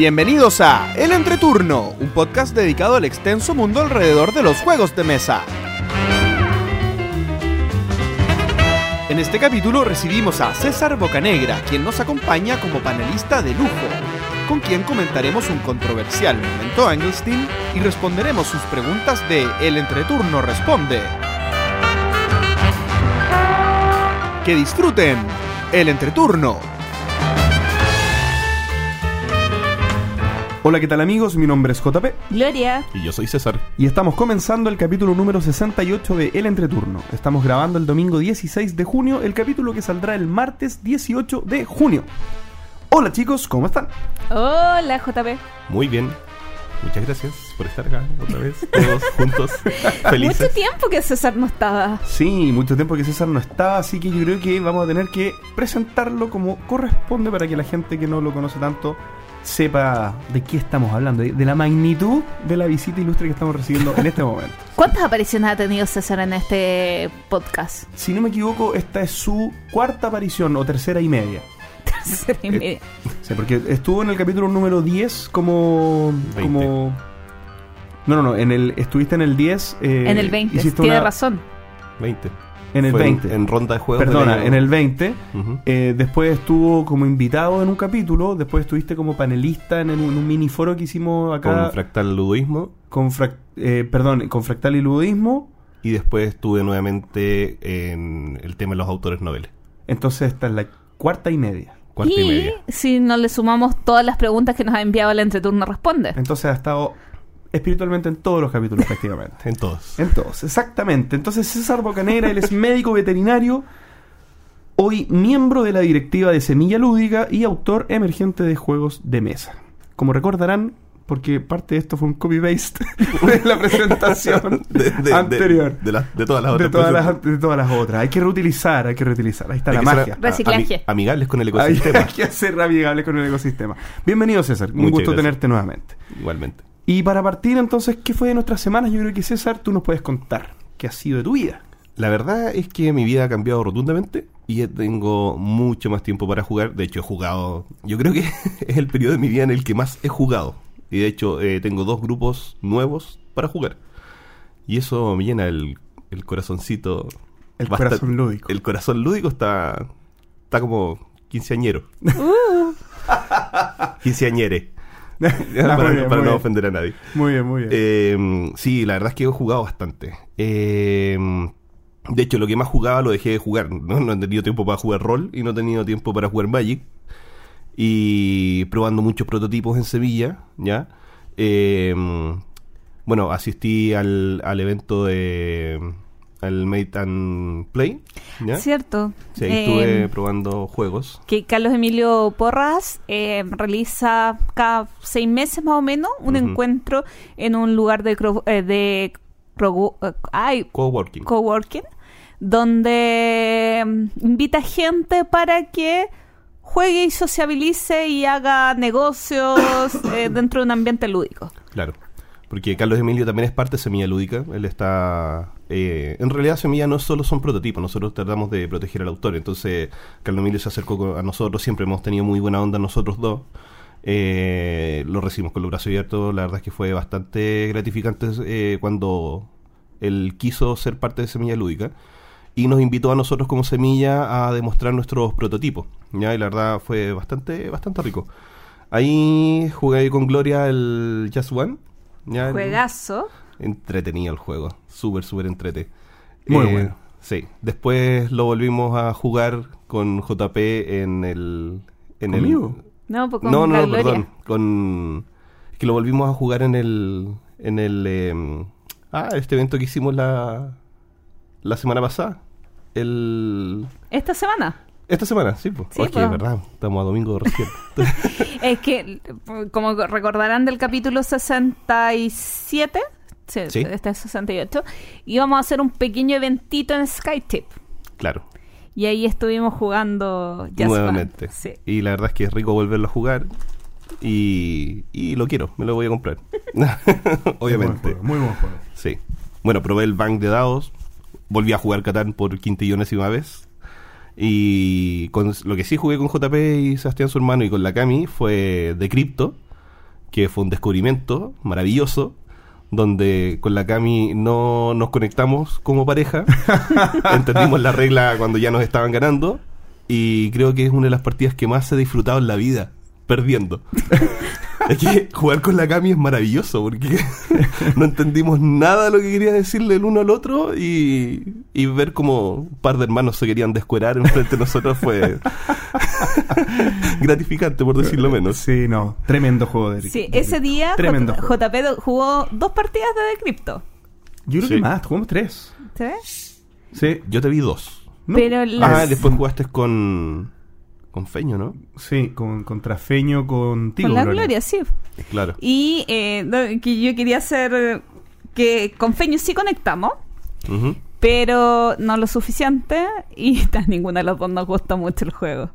Bienvenidos a El Entreturno, un podcast dedicado al extenso mundo alrededor de los juegos de mesa. En este capítulo recibimos a César Bocanegra, quien nos acompaña como panelista de lujo, con quien comentaremos un controversial momento Engelstein y responderemos sus preguntas de El Entreturno Responde. Que disfruten El Entreturno. Hola, ¿qué tal amigos? Mi nombre es JP Gloria. Y yo soy César. y estamos comenzando el capítulo número 68 de El Entreturno. Estamos grabando el domingo 16 de junio, el capítulo que saldrá el martes 18 de junio. Hola chicos, ¿cómo están? Hola, JP. Muy bien. Muchas gracias por estar acá otra vez, todos juntos, felices. Mucho tiempo que César no estaba. Sí, mucho tiempo que César no está, así que yo creo que vamos a tener que presentarlo como corresponde para que la gente que no lo conoce tanto sepa de qué estamos hablando, de de la magnitud de la visita ilustre que estamos recibiendo en este momento. ¿Cuántas apariciones ha tenido César en este podcast? Si no me equivoco, esta es su cuarta aparición o tercera y media. Tercera y media. Sí, porque estuvo en el capítulo número 10 como... 20. como no, no, no, en el, estuviste en el 10. eh, en el 20. hiciste Tiene una- razón. 20. En el Fue 20. En, ronda de juegos. del Perdona, año. en el 20. Ujú. eh, después estuvo como invitado en un capítulo. Después estuviste como panelista en, un, en un mini foro que hicimos acá. Con Fractal Ludoísmo. con frac- eh, perdón, con Fractal y Ludismo. Y después estuve nuevamente en el tema de los autores noveles. Entonces esta es la cuarta y media. Cuarta y, y media. si no le sumamos todas las preguntas que nos ha enviado el entreturno responde. Entonces ha estado espiritualmente en todos los capítulos prácticamente. En todos. En todos, exactamente. Entonces César Bocanegra, él es médico veterinario, hoy miembro de la directiva de Semilla Lúdica y autor emergente de juegos de mesa. Como recordarán, porque parte de esto fue un copy-paste de la presentación De, de- anterior. De, de las- de todas las De otras. todas, las, de todas las otras. Hay que reutilizar, hay que reutilizar. Ahí está Hay la magia. a- Reciclaje. ami- amigables con el ecosistema. hay que ser amigable con el ecosistema. Bienvenido César, un Muchas gusto gracias. tenerte nuevamente. Igualmente. Y para partir entonces, ¿qué fue de nuestras semanas? Yo creo que César, tú nos puedes contar qué ha sido de tu vida. La verdad es que mi vida ha cambiado rotundamente y ya tengo mucho más tiempo para jugar. De hecho, he jugado. Yo creo que es el periodo de mi vida en el que más he jugado. Y de hecho, eh, tengo dos grupos nuevos para jugar. Y eso me llena el, el corazoncito. El bastante- corazón lúdico. El corazón lúdico está. Está como quinceañero. Uh, Quinceañere. Para bien, no ofender a nadie. Muy bien, muy bien. Eh, sí, la verdad es que he jugado bastante. Eh, de hecho, lo que más jugaba lo dejé de jugar. ¿no? no he tenido tiempo para jugar rol y no he tenido tiempo para jugar Magic. Y probando muchos prototipos en Sevilla, ¿ya? Eh, bueno, asistí al, al evento de... al Mate and Play, ¿ya? Cierto. Sí, ahí estuve Eh, probando juegos. que Carlos Emilio Porras eh, realiza cada seis meses más o menos un encuentro en un lugar de, cro- eh, de cro- eh, ay, Coworking. coworking donde mm, invita gente para que juegue y sociabilice y haga negocios eh, dentro de un ambiente lúdico. Claro. Porque Carlos Emilio también es parte de Semilla Lúdica. Él está. Eh, en realidad, Semilla no solo son prototipos, nosotros tratamos de proteger al autor. Entonces, Carlos Emilio se acercó a nosotros, siempre hemos tenido muy buena onda nosotros dos. Eh, lo recibimos con los brazos abiertos. La verdad es que fue bastante gratificante eh, cuando él quiso ser parte de Semilla Lúdica. Y nos invitó a nosotros como Semilla a demostrar nuestros prototipos. ¿ya? Y la verdad fue bastante, bastante rico. Ahí jugué con Gloria el Just One. Juegazo. Entretenido el juego. Súper, súper entrete. Muy Eh, bueno. Sí. Después lo volvimos a jugar con JP en el... En el- ¿Conmigo? No, pues con no, la no, Gloria. perdón. Con... Es que lo volvimos a jugar en el... En el... em, ah, este evento que hicimos la... La semana pasada. El... Esta semana. Esta semana, sí, pues. Sí, es verdad. Estamos a domingo recién. Es que, como recordarán del capítulo 67, sí, Sí. este es 68, íbamos a hacer un pequeño eventito en Skytip. claro. Y ahí estuvimos jugando Just nuevamente. One. Sí. Y la verdad es que es rico volverlo a jugar. Y, y lo quiero, me lo voy a comprar. Obviamente. Muy buen juego. Sí. Bueno, probé el bank de dados. Volví a jugar Catán por quintillonésima vez. Y con, lo que sí jugué con JP y Sebastián su hermano y con la Cami fue de cripto. que fue un descubrimiento maravilloso, donde con la Cami no nos conectamos como pareja, entendimos la regla cuando ya nos estaban ganando, y creo que es una de las partidas que más he disfrutado en la vida, perdiendo. es que jugar con la Cami es maravilloso, porque no entendimos nada de lo que quería decirle el uno al otro, y, y ver como un par de hermanos se querían descuerar enfrente de nosotros fue gratificante, por decirlo menos. Sí, no. Tremendo juego de Sí, ese día Tremendo J- juego. JP jugó dos partidas de Decrypto. Yo creo Sí. que más, jugamos tres. ¿Sí? Sí. Yo te vi dos. No. Pero Ah, después jugaste con. Con Feño, ¿no? Sí, con, con Trafeño, contigo. Con la Gloria. Gloria, sí. Claro. Y eh, no, que yo quería hacer que con Feño sí conectamos, pero no lo suficiente y a ninguna de las dos nos gustó mucho el juego.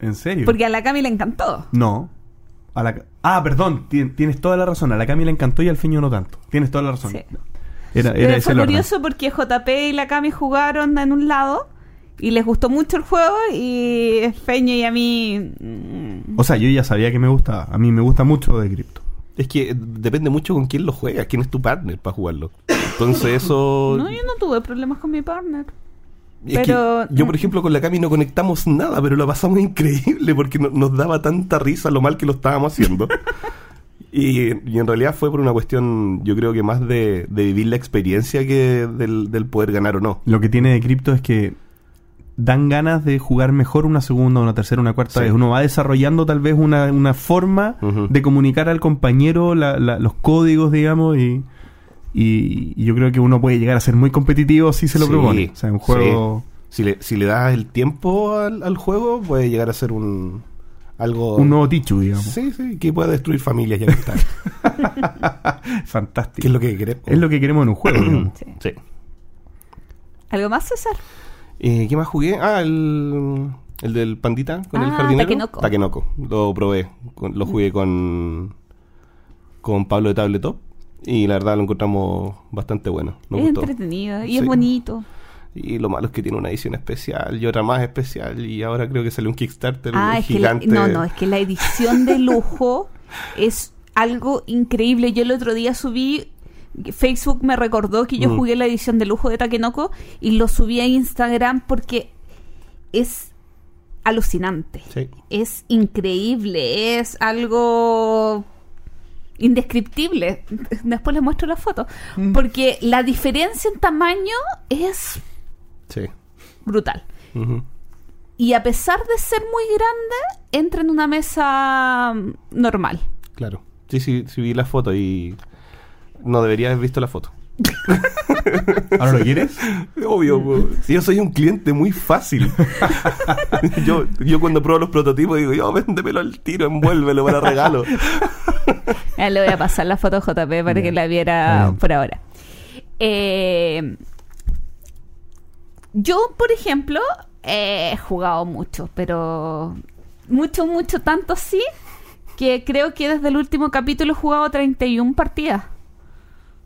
¿En serio? Porque a la Cami le encantó. No. A la... Ah, perdón, tien- tienes toda la razón. A la Cami le encantó y al Feño no tanto. Tienes toda la razón. Sí. Era, era Pero ese fue curioso porque JP y la Cami jugaron en un lado y les gustó mucho el juego y Feño y a mí... mm, O sea, yo ya sabía que me gustaba. A mí me gusta mucho de cripto. Es que depende mucho con quién lo juegas, quién es tu partner para jugarlo. Entonces eso... No, yo no tuve problemas con mi partner. es pero- yo, por ejemplo, con la Cami no conectamos nada, pero lo pasamos increíble porque no- nos daba tanta risa lo mal que lo estábamos haciendo. y, y en realidad fue por una cuestión, yo creo que más de, de vivir la experiencia que del, del poder ganar o no. Lo que tiene de cripto es que dan ganas de jugar mejor una segunda, una tercera, una cuarta Sí. vez. Uno va desarrollando tal vez una, una forma de comunicar al compañero la- la- los códigos, digamos, y, y- y yo creo que uno puede llegar a ser muy competitivo si se lo Sí, propone. O sea, un juego... Si le, si le das el tiempo al, al juego, puede llegar a ser un algo... Un nuevo Tichu, digamos. Sí, sí, que puede destruir familias ya que está. Fantástico. que es lo que queremos. Es lo que queremos en un juego. Sí. Sí. ¿Algo más, César? Eh, ¿Qué más jugué? Ah, el, el del pandita con el Ah, jardinero. Takenoko. Takenoko. Lo probé. Lo jugué con, con Pablo de Tabletop. Y la verdad lo encontramos bastante bueno. Nos es gustó. entretenido y Sí. es bonito. Y lo malo es que tiene una edición especial y otra más especial. Y ahora creo que sale un Kickstarter Ah, es que la, no, no, es que la edición de lujo es algo increíble. Yo el otro día subí, Facebook me recordó que yo Mm. jugué la edición de lujo de Takenoko y lo subí a Instagram porque es alucinante. Sí. Es increíble, es algo indescriptible. Después les muestro la foto. Mm. Porque la diferencia en tamaño es Sí. brutal. Y a pesar de ser muy grande, entra en una mesa normal. Claro. Sí, sí, sí vi la foto y no debería haber visto la foto. ¿Ahora lo quieres? Obvio, po. Si yo soy un cliente muy fácil. yo, yo cuando pruebo los prototipos digo, yo véndemelo al tiro, envuélvelo para regalo. Le voy a pasar la foto a JP para Bien. que la viera bien. por ahora. Eh, yo, por ejemplo, he jugado mucho, pero mucho, mucho, tanto así que creo que desde el último capítulo he jugado 31 partidas.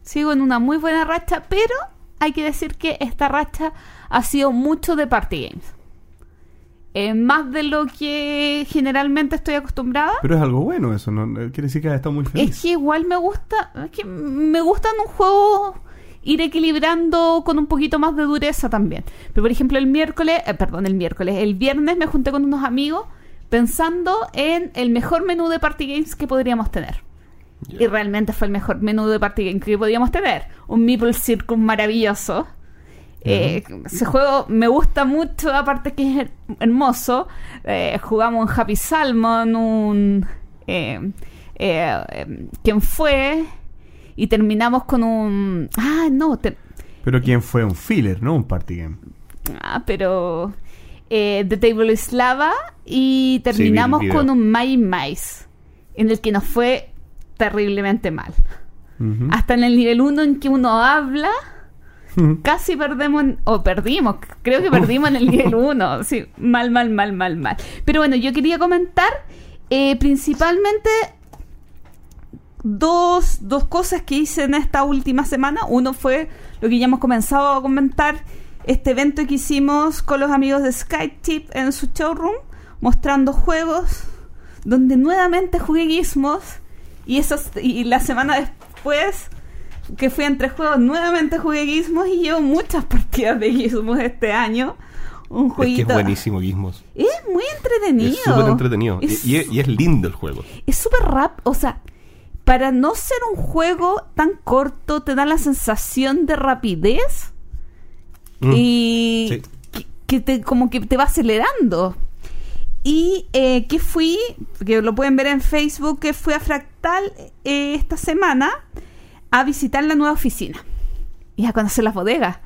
Sigo en una muy buena racha, pero hay que decir que esta racha ha sido mucho de party games. Eh, más de lo que generalmente estoy acostumbrada. Pero es algo bueno eso, ¿no? Quiere decir que has estado muy feliz. Es que igual me gusta, es que me gusta en un juego ir equilibrando con un poquito más de dureza también. Pero por ejemplo el miércoles, eh, perdón, el miércoles, el viernes me junté con unos amigos pensando en el mejor menú de party games que podríamos tener. Y realmente fue el mejor menú de party game que podíamos tener. Un Meeple Circus maravilloso. Eh, ese juego me gusta mucho, aparte que es her- hermoso. Eh, jugamos un Happy Salmon, un... Eh, eh, eh, ¿Quién fue? Y terminamos con un... Ah, no, te- Pero quién fue un filler, ¿no? Un party game. ah, pero... eh, The Table is Lava y terminamos con un My Mice, en el que nos fue terriblemente mal. Hasta en el nivel 1 en que uno habla, casi perdemos, o perdimos, creo que perdimos en el nivel 1. Sí, mal, mal, mal, mal, mal. Pero bueno, yo quería comentar eh, principalmente dos, dos cosas que hice en esta última semana. Uno fue lo que ya hemos comenzado a comentar, este evento que hicimos con los amigos de SkyTip en su showroom, mostrando juegos, donde nuevamente jugué Gizmos Y, esos, y la semana después que fui entre juegos, nuevamente jugué Gizmos y llevo muchas partidas de Gizmos este año. Un Es que jueguito. es buenísimo Gizmos. Es muy entretenido. Es súper entretenido. Y- Es- Y, es, y es lindo el juego. es súper rap, o sea, para no ser un juego tan corto, te da la sensación de rapidez Mm. y Sí. que, que te, como que te va acelerando. Y eh, que fui, que lo pueden ver en Facebook, que fui a Fractal eh, esta semana a visitar la nueva oficina y a conocer las bodegas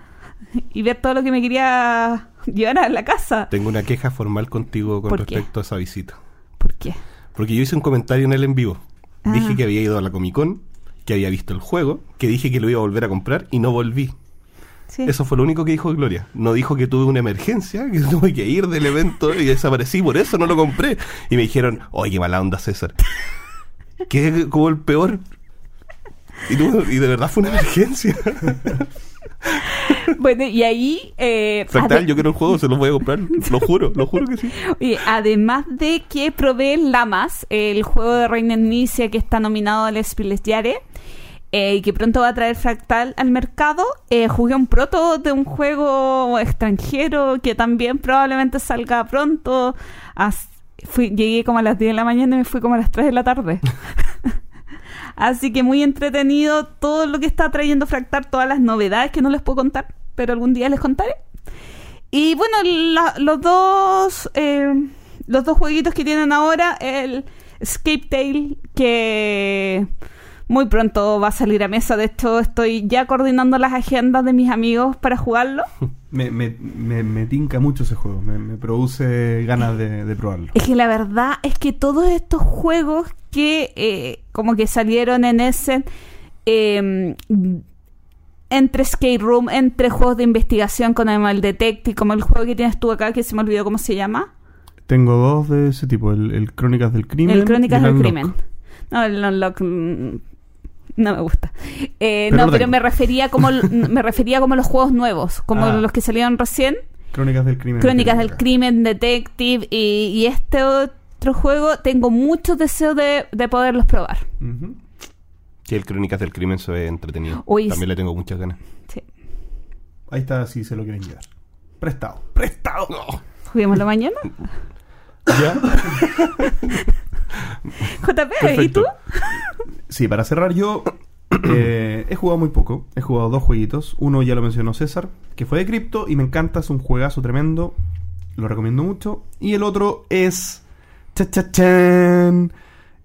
y ver todo lo que me quería llevar a la casa. Tengo una queja formal contigo con respecto a esa visita. ¿Por qué? Porque yo hice un comentario en el en vivo. Ah. Dije que había ido a la Comic Con, que había visto el juego, que dije que lo iba a volver a comprar y no volví. Sí. Eso fue lo único que dijo Gloria. No dijo que tuve una emergencia, que tuve que ir del evento y desaparecí, por eso no lo compré. Y me dijeron, oye, mala onda, César. Que como el peor. Y, de verdad fue una emergencia. Bueno, y ahí... eh, Fractal, yo quiero el juego, se lo voy a comprar. Lo juro, lo juro que sí. Además de que probé Lamas, el juego de Reina Nicia que está nominado al Spielesjahre, eh, y que pronto va a traer Fractal al mercado, eh, jugué un proto de un juego extranjero que también probablemente salga pronto. As- fui- llegué como a las 10 de la mañana y me fui como a las 3 de la tarde. Así que muy entretenido todo lo que está trayendo Fractal, todas las novedades que no les puedo contar, pero algún día les contaré. Y bueno, la- los dos eh, los dos jueguitos que tienen ahora, el Escape Tale, que muy pronto va a salir a mesa. De hecho, estoy ya coordinando las agendas de mis amigos para jugarlo. Me, me, me, me tinca mucho ese juego, me, me produce ganas de, de probarlo. Es que la verdad es que todos estos juegos que eh, como que salieron en ese eh, entre Skate Room, entre juegos de investigación con Animal Detective, como el juego que tienes tú acá, que se me olvidó cómo se llama. Tengo dos de ese tipo, el, el Crónicas del Crimen. El Crónicas y del Unlock. Crimen. No, el Unlock mm, no me gusta. Eh, Pero no, pero me refería como me refería como los juegos nuevos, como Ah. los que salieron recién, Crónicas del Crimen. Crónicas del Crimen, Detective y, y este otro juego tengo muchos deseos de, de poderlos probar. Ujú. Sí, el Crónicas del Crimen se ve entretenido. Uy, También le tengo muchas ganas. Sí. Ahí está, si se lo quieren llevar. Prestado. Prestado. Juguémoslo mañana. ¿Ya? JP, ¿y tú? Sí, para cerrar yo eh, he jugado muy poco. He jugado dos jueguitos. Uno ya lo mencionó César, que fue de cripto y me encanta, es un juegazo tremendo. Lo recomiendo mucho. Y el otro es... cha, cha, chan,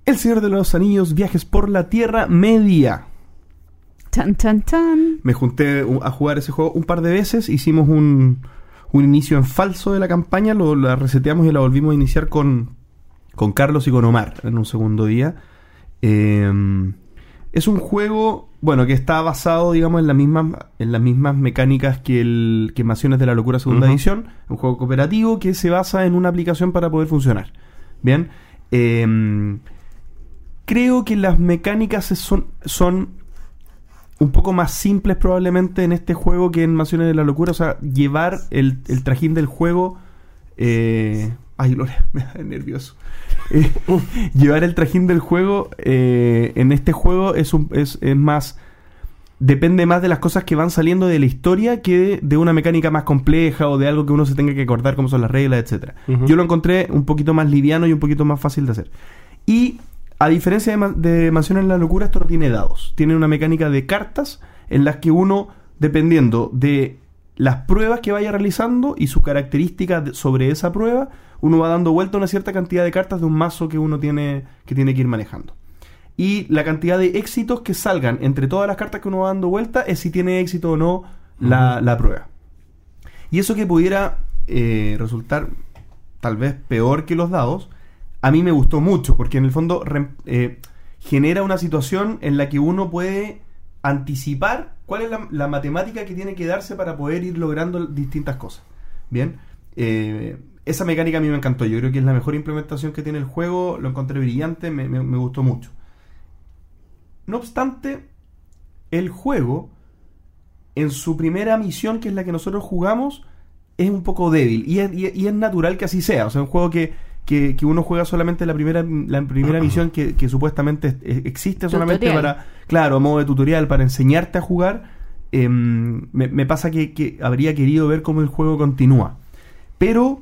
El Señor de los Anillos, Viajes por la Tierra Media. Chan, chan, chan. Me junté a jugar ese juego un par de veces. Hicimos un, un inicio en falso de la campaña. Lo, la reseteamos y la volvimos a iniciar con, con Carlos y con Omar en un segundo día. Eh, es un juego, bueno, que está basado, digamos, en las mismas, en las mismas mecánicas que el que Invasiones de la Locura segunda edición. Un juego cooperativo que se basa en una aplicación para poder funcionar. Bien. Eh, creo que las mecánicas son, son un poco más simples probablemente en este juego que en Mansiones de la Locura. O sea, llevar el, el trajín del juego... eh, ay, Gloria, me da nervioso. Eh, llevar el trajín del juego eh, en este juego es, un, es, es más... Depende más de las cosas que van saliendo de la historia que de una mecánica más compleja o de algo que uno se tenga que acordar cómo son las reglas, etcétera. Ujú. Yo lo encontré un poquito más liviano y un poquito más fácil de hacer. Y a diferencia de, de en la Locura, esto no tiene dados. Tiene una mecánica de cartas en las que uno, dependiendo de las pruebas que vaya realizando y su característica sobre esa prueba, uno va dando vuelta una cierta cantidad de cartas de un mazo que uno tiene que, tiene que ir manejando. Y la cantidad de éxitos que salgan entre todas las cartas que uno va dando vuelta es si tiene éxito o no la, la prueba. Y eso que pudiera eh, resultar tal vez peor que los dados, a mí me gustó mucho, porque en el fondo eh, genera una situación en la que uno puede anticipar cuál es la, la matemática que tiene que darse para poder ir logrando distintas cosas. Bien, Eh, esa mecánica a mí me encantó, yo creo que es la mejor implementación que tiene el juego, lo encontré brillante, me, me- me gustó mucho. No obstante, el juego, en su primera misión, que es la que nosotros jugamos, es un poco débil. Y es, y es- y es natural que así sea. O sea, un juego que, que, que uno juega solamente la primera, la primera misión que, que supuestamente es- es- existe solamente Tutorial. para, claro, a modo de tutorial, para enseñarte a jugar. em, me, me pasa que, que habría querido ver cómo el juego continúa. Pero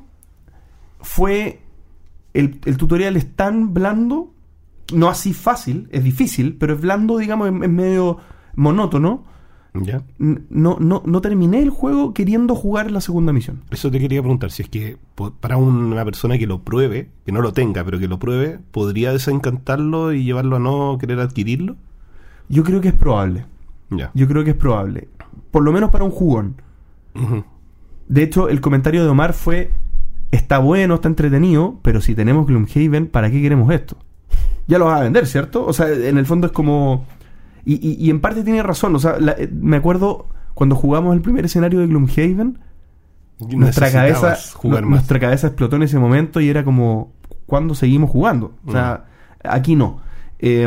fue. El, el tutorial es tan blando, no así fácil, es difícil, pero es blando, digamos, es, es medio monótono. ¿Ya? No, no, no terminé el juego queriendo jugar la segunda misión. Eso te quería preguntar, si es que para una persona que lo pruebe, que no lo tenga, pero que lo pruebe, ¿podría desencantarlo y llevarlo a no querer adquirirlo? Yo creo que es probable. Ya. Yo creo que es probable. Por lo menos para un jugón. De hecho, el comentario de Omar fue: Está bueno, está entretenido, pero si tenemos Gloomhaven, ¿para qué queremos esto? Ya lo vas a vender, ¿cierto? O sea, en el fondo es como. Y, y- y en parte tiene razón. O sea, la- eh, me acuerdo cuando jugamos el primer escenario de Gloomhaven, nuestra cabeza, jugar más. nuestra cabeza explotó en ese momento y era como, ¿cuándo seguimos jugando? O sea, aquí no. Eh,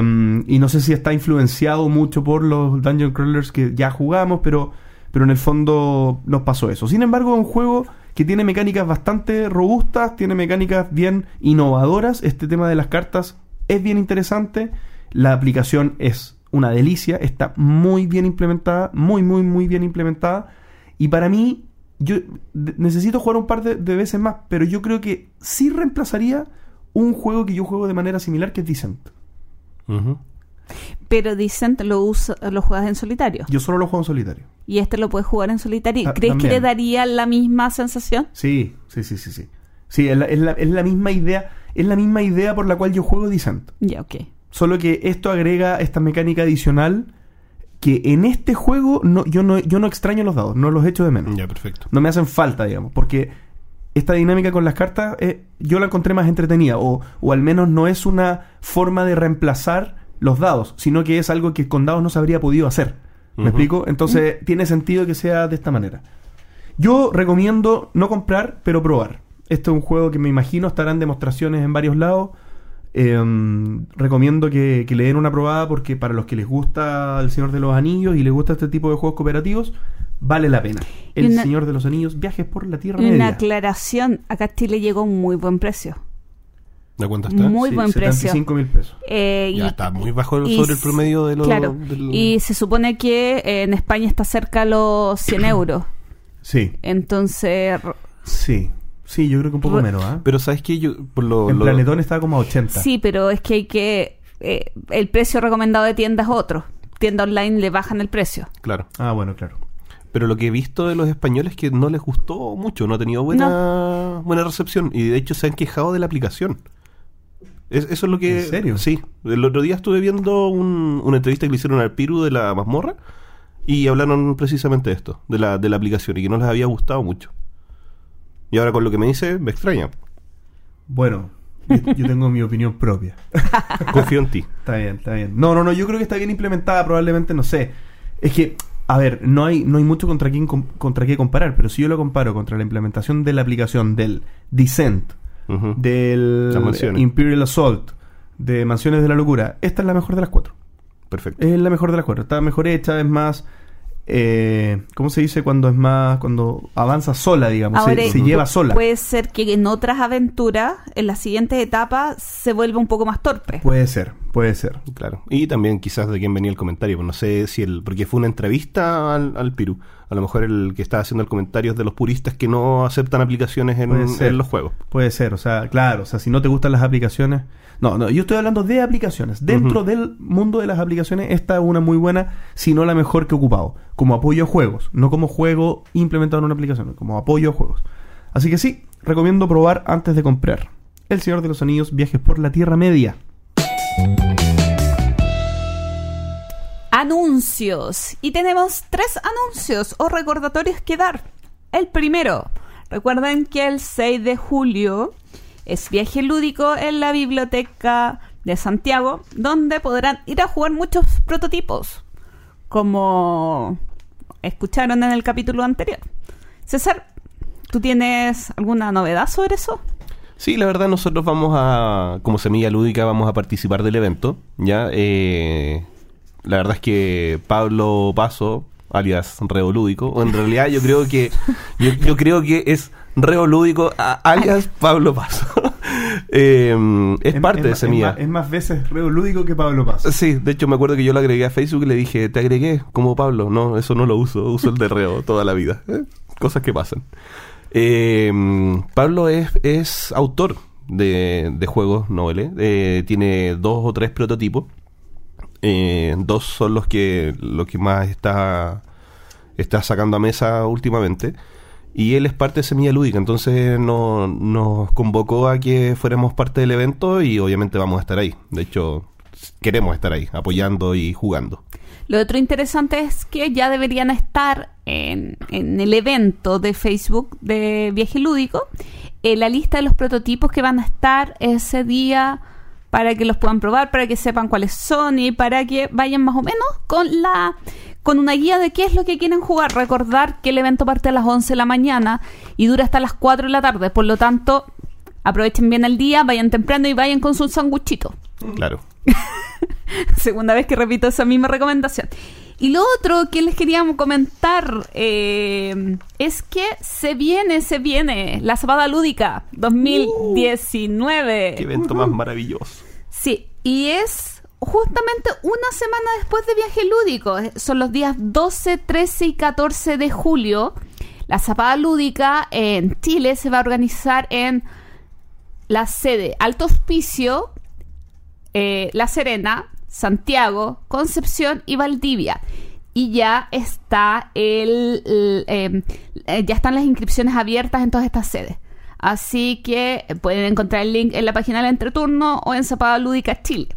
y no sé si está influenciado mucho por los Dungeon Crawlers que ya jugamos, pero, pero en el fondo nos pasó eso. Sin embargo, es un juego que tiene mecánicas bastante robustas, tiene mecánicas bien innovadoras. Este tema de las cartas es bien interesante. La aplicación es una delicia, está muy bien implementada, muy, muy, muy bien implementada. Y para mí, yo necesito jugar un par de, veces más, pero yo creo que sí reemplazaría un juego que yo juego de manera similar, que es Descent. Ujú. Pero Descent lo, usa, lo juegas en solitario. Yo solo lo juego en solitario. Y este lo puedes jugar en solitario. Ah, ¿Crees que le daría la misma sensación? Sí, sí, sí, sí, sí. Sí, es la, es la- es la misma idea, es la misma idea por la cual yo juego Descent. Ya, ok. Solo que esto agrega esta mecánica adicional que en este juego no, yo, no, yo no extraño los dados, no los echo de menos. Ya, perfecto. No me hacen falta, digamos, porque esta dinámica con las cartas eh, yo la encontré más entretenida, o, o al menos no es una forma de reemplazar los dados, sino que es algo que con dados no se habría podido hacer. ¿Me explico? Entonces tiene sentido que sea de esta manera. Yo recomiendo no comprar, pero probar. Este es un juego que me imagino estarán demostraciones en varios lados. Em, recomiendo que, que le den una probada porque para los que les gusta El Señor de los Anillos y les gusta este tipo de juegos cooperativos, vale la pena. El una- Señor de los Anillos, viajes por la Tierra Y una Media. aclaración. Acá a Chile llegó a un muy buen precio. ¿De cuánto está? Muy buen precio. 75 mil pesos. Eh, Ya y- está muy bajo el- y sobre el promedio de los... Claro. Y se supone que eh, en España está cerca a los 100 euros. Sí, Entonces, sí. Sí, yo creo que un poco menos, ¿ah? Pero ¿sabes qué? Yo, por lo, En lo- Planetón estaba como a 80. sí, pero es que hay que... eh, el precio recomendado de tiendas es otro. Tienda online le bajan el precio. Claro. Ah, bueno, claro. Pero lo que he visto de los españoles es que no les gustó mucho, no ha tenido buena, buena recepción. Y de hecho se han quejado de la aplicación. Es- eso es lo que... ¿En serio? Sí. El otro día estuve viendo un- una entrevista que le hicieron al Piru de la mazmorra y hablaron precisamente de esto, de la, de la aplicación, y que no les había gustado mucho. Y ahora con lo que me dice, me extraña. Bueno, yo, yo tengo mi opinión propia. Confío en ti. Está bien, está bien. No, no, no, yo creo que está bien implementada, probablemente, no sé. Es que, a ver, no hay, no hay mucho contra, quién, contra qué comparar, pero si yo lo comparo contra la implementación de la aplicación del Del. Imperial Assault, de Mansiones de la Locura, esta es la mejor de las cuatro. Perfecto. Es la mejor de las cuatro. Está mejor hecha, es más... Eh, ¿Cómo se dice cuando es más... cuando avanza sola, digamos? se, lleva sola. Puede ser que en otras aventuras, en las siguientes etapas, se vuelva un poco más torpe. Puede ser, puede ser. Claro. Y también quizás de quién venía el comentario, pues no sé si el... Porque fue una entrevista al, al Piru. A lo mejor el que estaba haciendo el comentario es de los puristas que no aceptan aplicaciones en, ser. en los juegos. Puede ser, o sea, claro, o sea, si no te gustan las aplicaciones. No, no, yo estoy hablando de aplicaciones. Dentro del mundo de las aplicaciones, esta es una muy buena, si no la mejor que he ocupado. Como apoyo a juegos, no como juego implementado en una aplicación, como apoyo a juegos. Así que sí, recomiendo probar antes de comprar. El Señor de los Anillos, viajes por la Tierra Media. Anuncios. Y tenemos tres anuncios o recordatorios que dar. El primero, recuerden que el 6 de julio es viaje lúdico en la biblioteca de Santiago, donde podrán ir a jugar muchos prototipos, como escucharon en el capítulo anterior. César, ¿tú tienes alguna novedad sobre eso? Sí, la verdad nosotros vamos a, como semilla lúdica, vamos a participar del evento, ¿ya? Eh, la verdad es que Pablo Paso, alias Reolúdico, o en realidad yo creo que, yo, yo creo que es Reolúdico, a- alias Pablo Paso. Eh, es, parte de Semilla. Es más, es más veces reo lúdico que Pablo Paz. Sí, de hecho me acuerdo que yo lo agregué a Facebook y le dije, te agregué como Pablo. No, eso no lo uso, uso el de Reo toda la vida. ¿eh? Cosas que pasan. Eh, Pablo es, es autor de, de juegos noveles. Eh, tiene dos o tres prototipos. Eh, dos son los que, los que más está, está sacando a mesa últimamente. Y él es parte de Semilla Lúdica, entonces no- nos convocó a que fuéramos parte del evento y obviamente vamos a estar ahí. De hecho, queremos estar ahí, apoyando y jugando. Lo otro interesante es que ya deberían estar en, en el evento de Facebook de Viaje Lúdico en la lista de los prototipos que van a estar ese día para que los puedan probar, para que sepan cuáles son y para que vayan más o menos con la con una guía de qué es lo que quieren jugar. Recordar que el evento parte a las 11 de la mañana y dura hasta las 4 de la tarde, por lo tanto, aprovechen bien el día, vayan temprano y vayan con su sanguchito. Claro. Segunda vez que repito esa misma recomendación. Y lo otro que les queríamos comentar eh, es que se viene, se viene la Zapada Lúdica 2019. Qué evento más maravilloso. Sí, y es justamente una semana después de Viaje Lúdico. Eh, Son los días 12, 13 y 14 de julio. La Zapada Lúdica en Chile se va a organizar en la sede Alto Hospicio, eh, La Serena, Santiago, Concepción y Valdivia. Y ya está el, eh, eh, ya están las inscripciones abiertas en todas estas sedes. Así que pueden encontrar el link en la página del entreturno o en Zapada Lúdica Chile.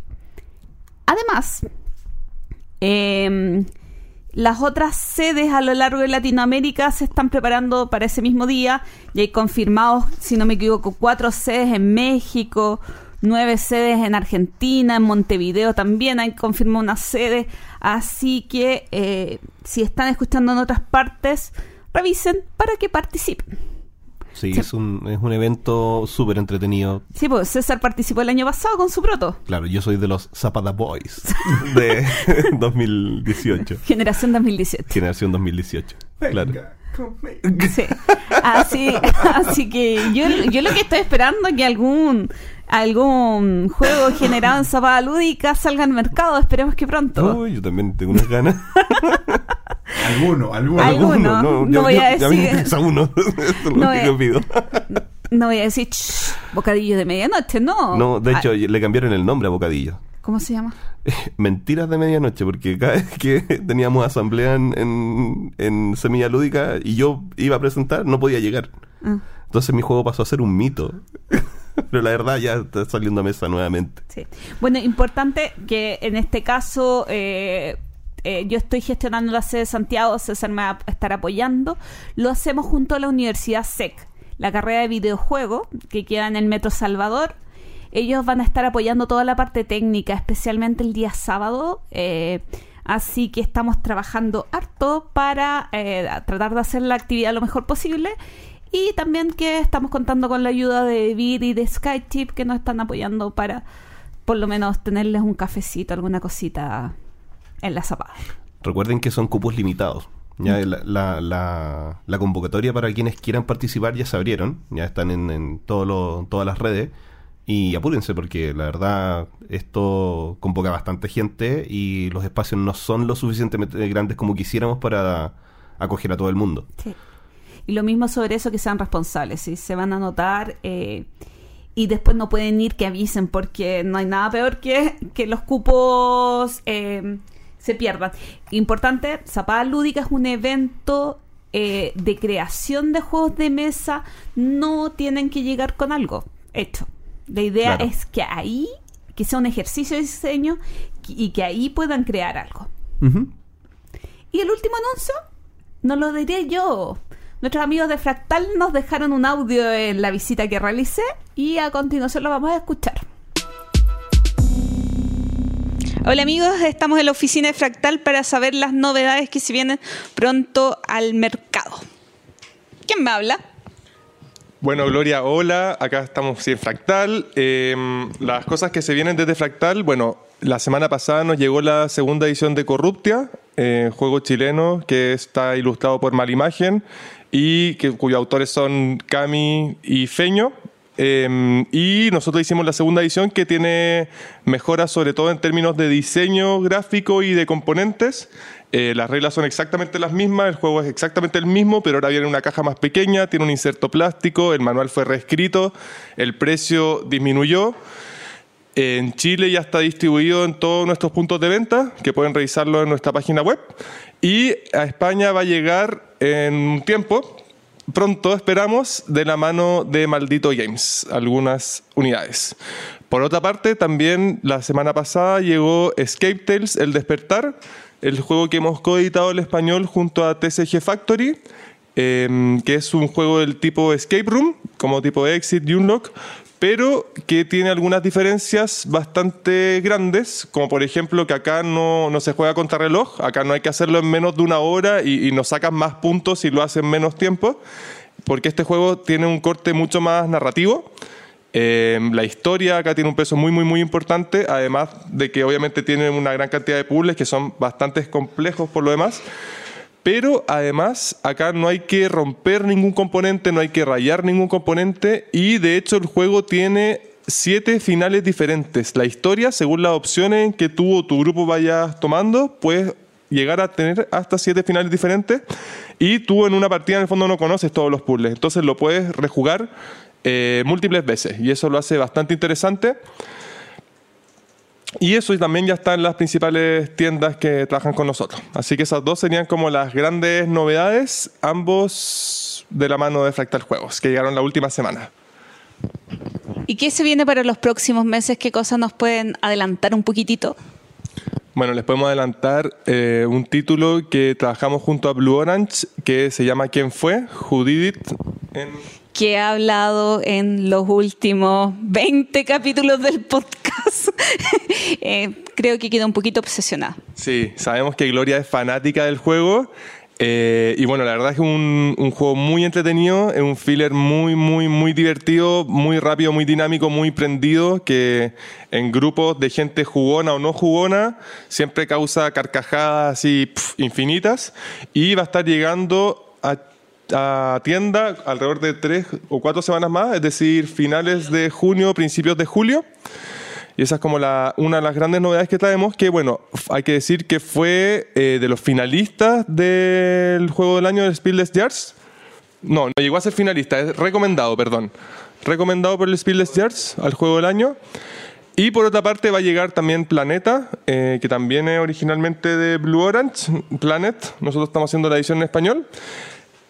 Además, em, las otras sedes a lo largo de Latinoamérica se están preparando para ese mismo día y hay confirmados, si no me equivoco, cuatro sedes en México, nueve sedes en Argentina, en Montevideo también hay confirmado una sede. Así que eh, si están escuchando en otras partes, revisen para que participen. Sí, Sí. Es, un, es un evento súper entretenido. Sí, pues César participó el año pasado con su proto. Claro, yo soy de los Zapada Boys de 2018. Generación 2017. Generación 2018. Claro. Venga, conmigo. Sí. Así, así que yo, yo lo que estoy esperando es que algún algún juego generado en Zapada Lúdica salga al mercado. Esperemos que pronto. Uy, yo también tengo unas ganas. Alguno, alguno. Alguno. no yo- voy yo- a a mí me decir- interesa uno. Eso es lo No que voy a- pido. No voy a decir "Shh, bocadillo de medianoche, no. No, de hecho, Ah, le cambiaron el nombre a Bocadillo. ¿Cómo se llama? Mentiras de medianoche, porque cada vez que teníamos asamblea en, en, en Semilla Lúdica y yo iba a presentar, no podía llegar. Ah, Entonces mi juego pasó a ser un mito. Pero la verdad ya está saliendo a mesa nuevamente. Bueno, importante que en este caso eh, eh, yo estoy gestionando la sede de Santiago, César me va a estar apoyando. Lo hacemos junto a la Universidad SEC, la carrera de videojuego que queda en el Metro Salvador. Ellos van a estar apoyando toda la parte técnica, especialmente el día sábado. eh, así que estamos trabajando harto para tratar de hacer la actividad lo mejor posible. Y también que estamos contando con la ayuda de Vid y de Skychip que nos están apoyando para por lo menos tenerles un cafecito, alguna cosita en la zapada. Recuerden que son cupos limitados. Ya la, la, la- la convocatoria para quienes quieran participar ya se abrieron, ya están en, en todo lo- todas las redes. Y apúrense porque la verdad esto convoca bastante gente y los espacios no son lo suficientemente grandes como quisiéramos para acoger a todo el mundo. Sí. Y lo mismo sobre eso que sean responsables, si se van a anotar eh, y después no pueden ir, que avisen, porque no hay nada peor que que los cupos eh, se pierdan. Importante, Zapada Lúdica es un evento eh, de creación de juegos de mesa, no tienen que llegar con algo hecho. La idea Claro. es que ahí, que sea un ejercicio de diseño y que ahí puedan crear algo. Y el último anuncio, no lo diré yo. Nuestros amigos de Fractal nos dejaron un audio en la visita que realicé y a continuación lo vamos a escuchar. Hola amigos, estamos en la oficina de Fractal para saber las novedades que se vienen pronto al mercado. ¿Quién me habla? Bueno, Gloria, hola. Acá estamos sí, en Fractal. Eh, las cosas que se vienen desde Fractal, bueno, la semana pasada nos llegó la segunda edición de Corruptia, eh, juego chileno que está ilustrado por Malimagen y que, cuyos autores son Cami y Feño. eh, y nosotros hicimos la segunda edición que tiene mejoras sobre todo en términos de diseño gráfico y de componentes. Eh, las reglas son exactamente las mismas, el juego es exactamente el mismo, pero ahora viene en una caja más pequeña, tiene un inserto plástico, el manual fue reescrito, el precio disminuyó. En Chile ya está distribuido en todos nuestros puntos de venta, que pueden revisarlo en nuestra página web. Y a España va a llegar en un tiempo, pronto esperamos, de la mano de Maldito Games, algunas unidades. Por otra parte, también la semana pasada llegó Escape Tales, El Despertar, el juego que hemos coeditado el español junto a TCG Factory, eh, que es un juego del tipo Escape Room, como tipo Exit y Unlock, pero que tiene algunas diferencias bastante grandes, como por ejemplo que acá no, no se juega contra reloj, acá no hay que hacerlo en menos de una hora y, nos sacan más puntos si lo hacen menos tiempo, porque este juego tiene un corte mucho más narrativo. Eh, la historia acá tiene un peso muy, muy, muy importante, además de que obviamente tiene una gran cantidad de puzzles que son bastante complejos por lo demás. Pero además acá no hay que romper ningún componente, no hay que rayar ningún componente y de hecho el juego tiene siete finales diferentes. La historia, según las opciones que tú o tu grupo vayas tomando, puedes llegar a tener hasta siete finales diferentes y tú en una partida en el fondo no conoces todos los puzzles, entonces lo puedes rejugar eh, múltiples veces y eso lo hace bastante interesante. Y eso también ya está en las principales tiendas que trabajan con nosotros. Así que esas dos serían como las grandes novedades, ambos de la mano de Fractal Juegos, que llegaron la última semana. ¿Y qué se viene para los próximos meses? ¿Qué cosas nos pueden adelantar un poquitito? Bueno, les podemos adelantar eh, un título que trabajamos junto a Blue Orange, que se llama ¿Quién fue? Who Did It? En que ha hablado en los últimos 20 capítulos del podcast. eh, creo que queda un poquito obsesionada. Sí, sabemos que Gloria es fanática del juego. eh, y bueno, la verdad es que es un, un juego muy entretenido, es un filler muy, muy, muy divertido, muy rápido, muy dinámico, muy prendido, que en grupos de gente jugona o no jugona siempre causa carcajadas así pf, infinitas. Y va a estar llegando a a tienda alrededor de tres o cuatro semanas más, es decir, finales de junio, principios de julio. Y esa es como una de las grandes novedades que traemos, que bueno, hay que decir que fue eh, de los finalistas del juego del año del Speedless Yards. No, no llegó a ser finalista, es recomendado, perdón. Recomendado por el Speedless Yards al juego del año. Y por otra parte va a llegar también Planeta, eh, que también es originalmente de Blue Orange, Planet. Nosotros estamos haciendo la edición en español.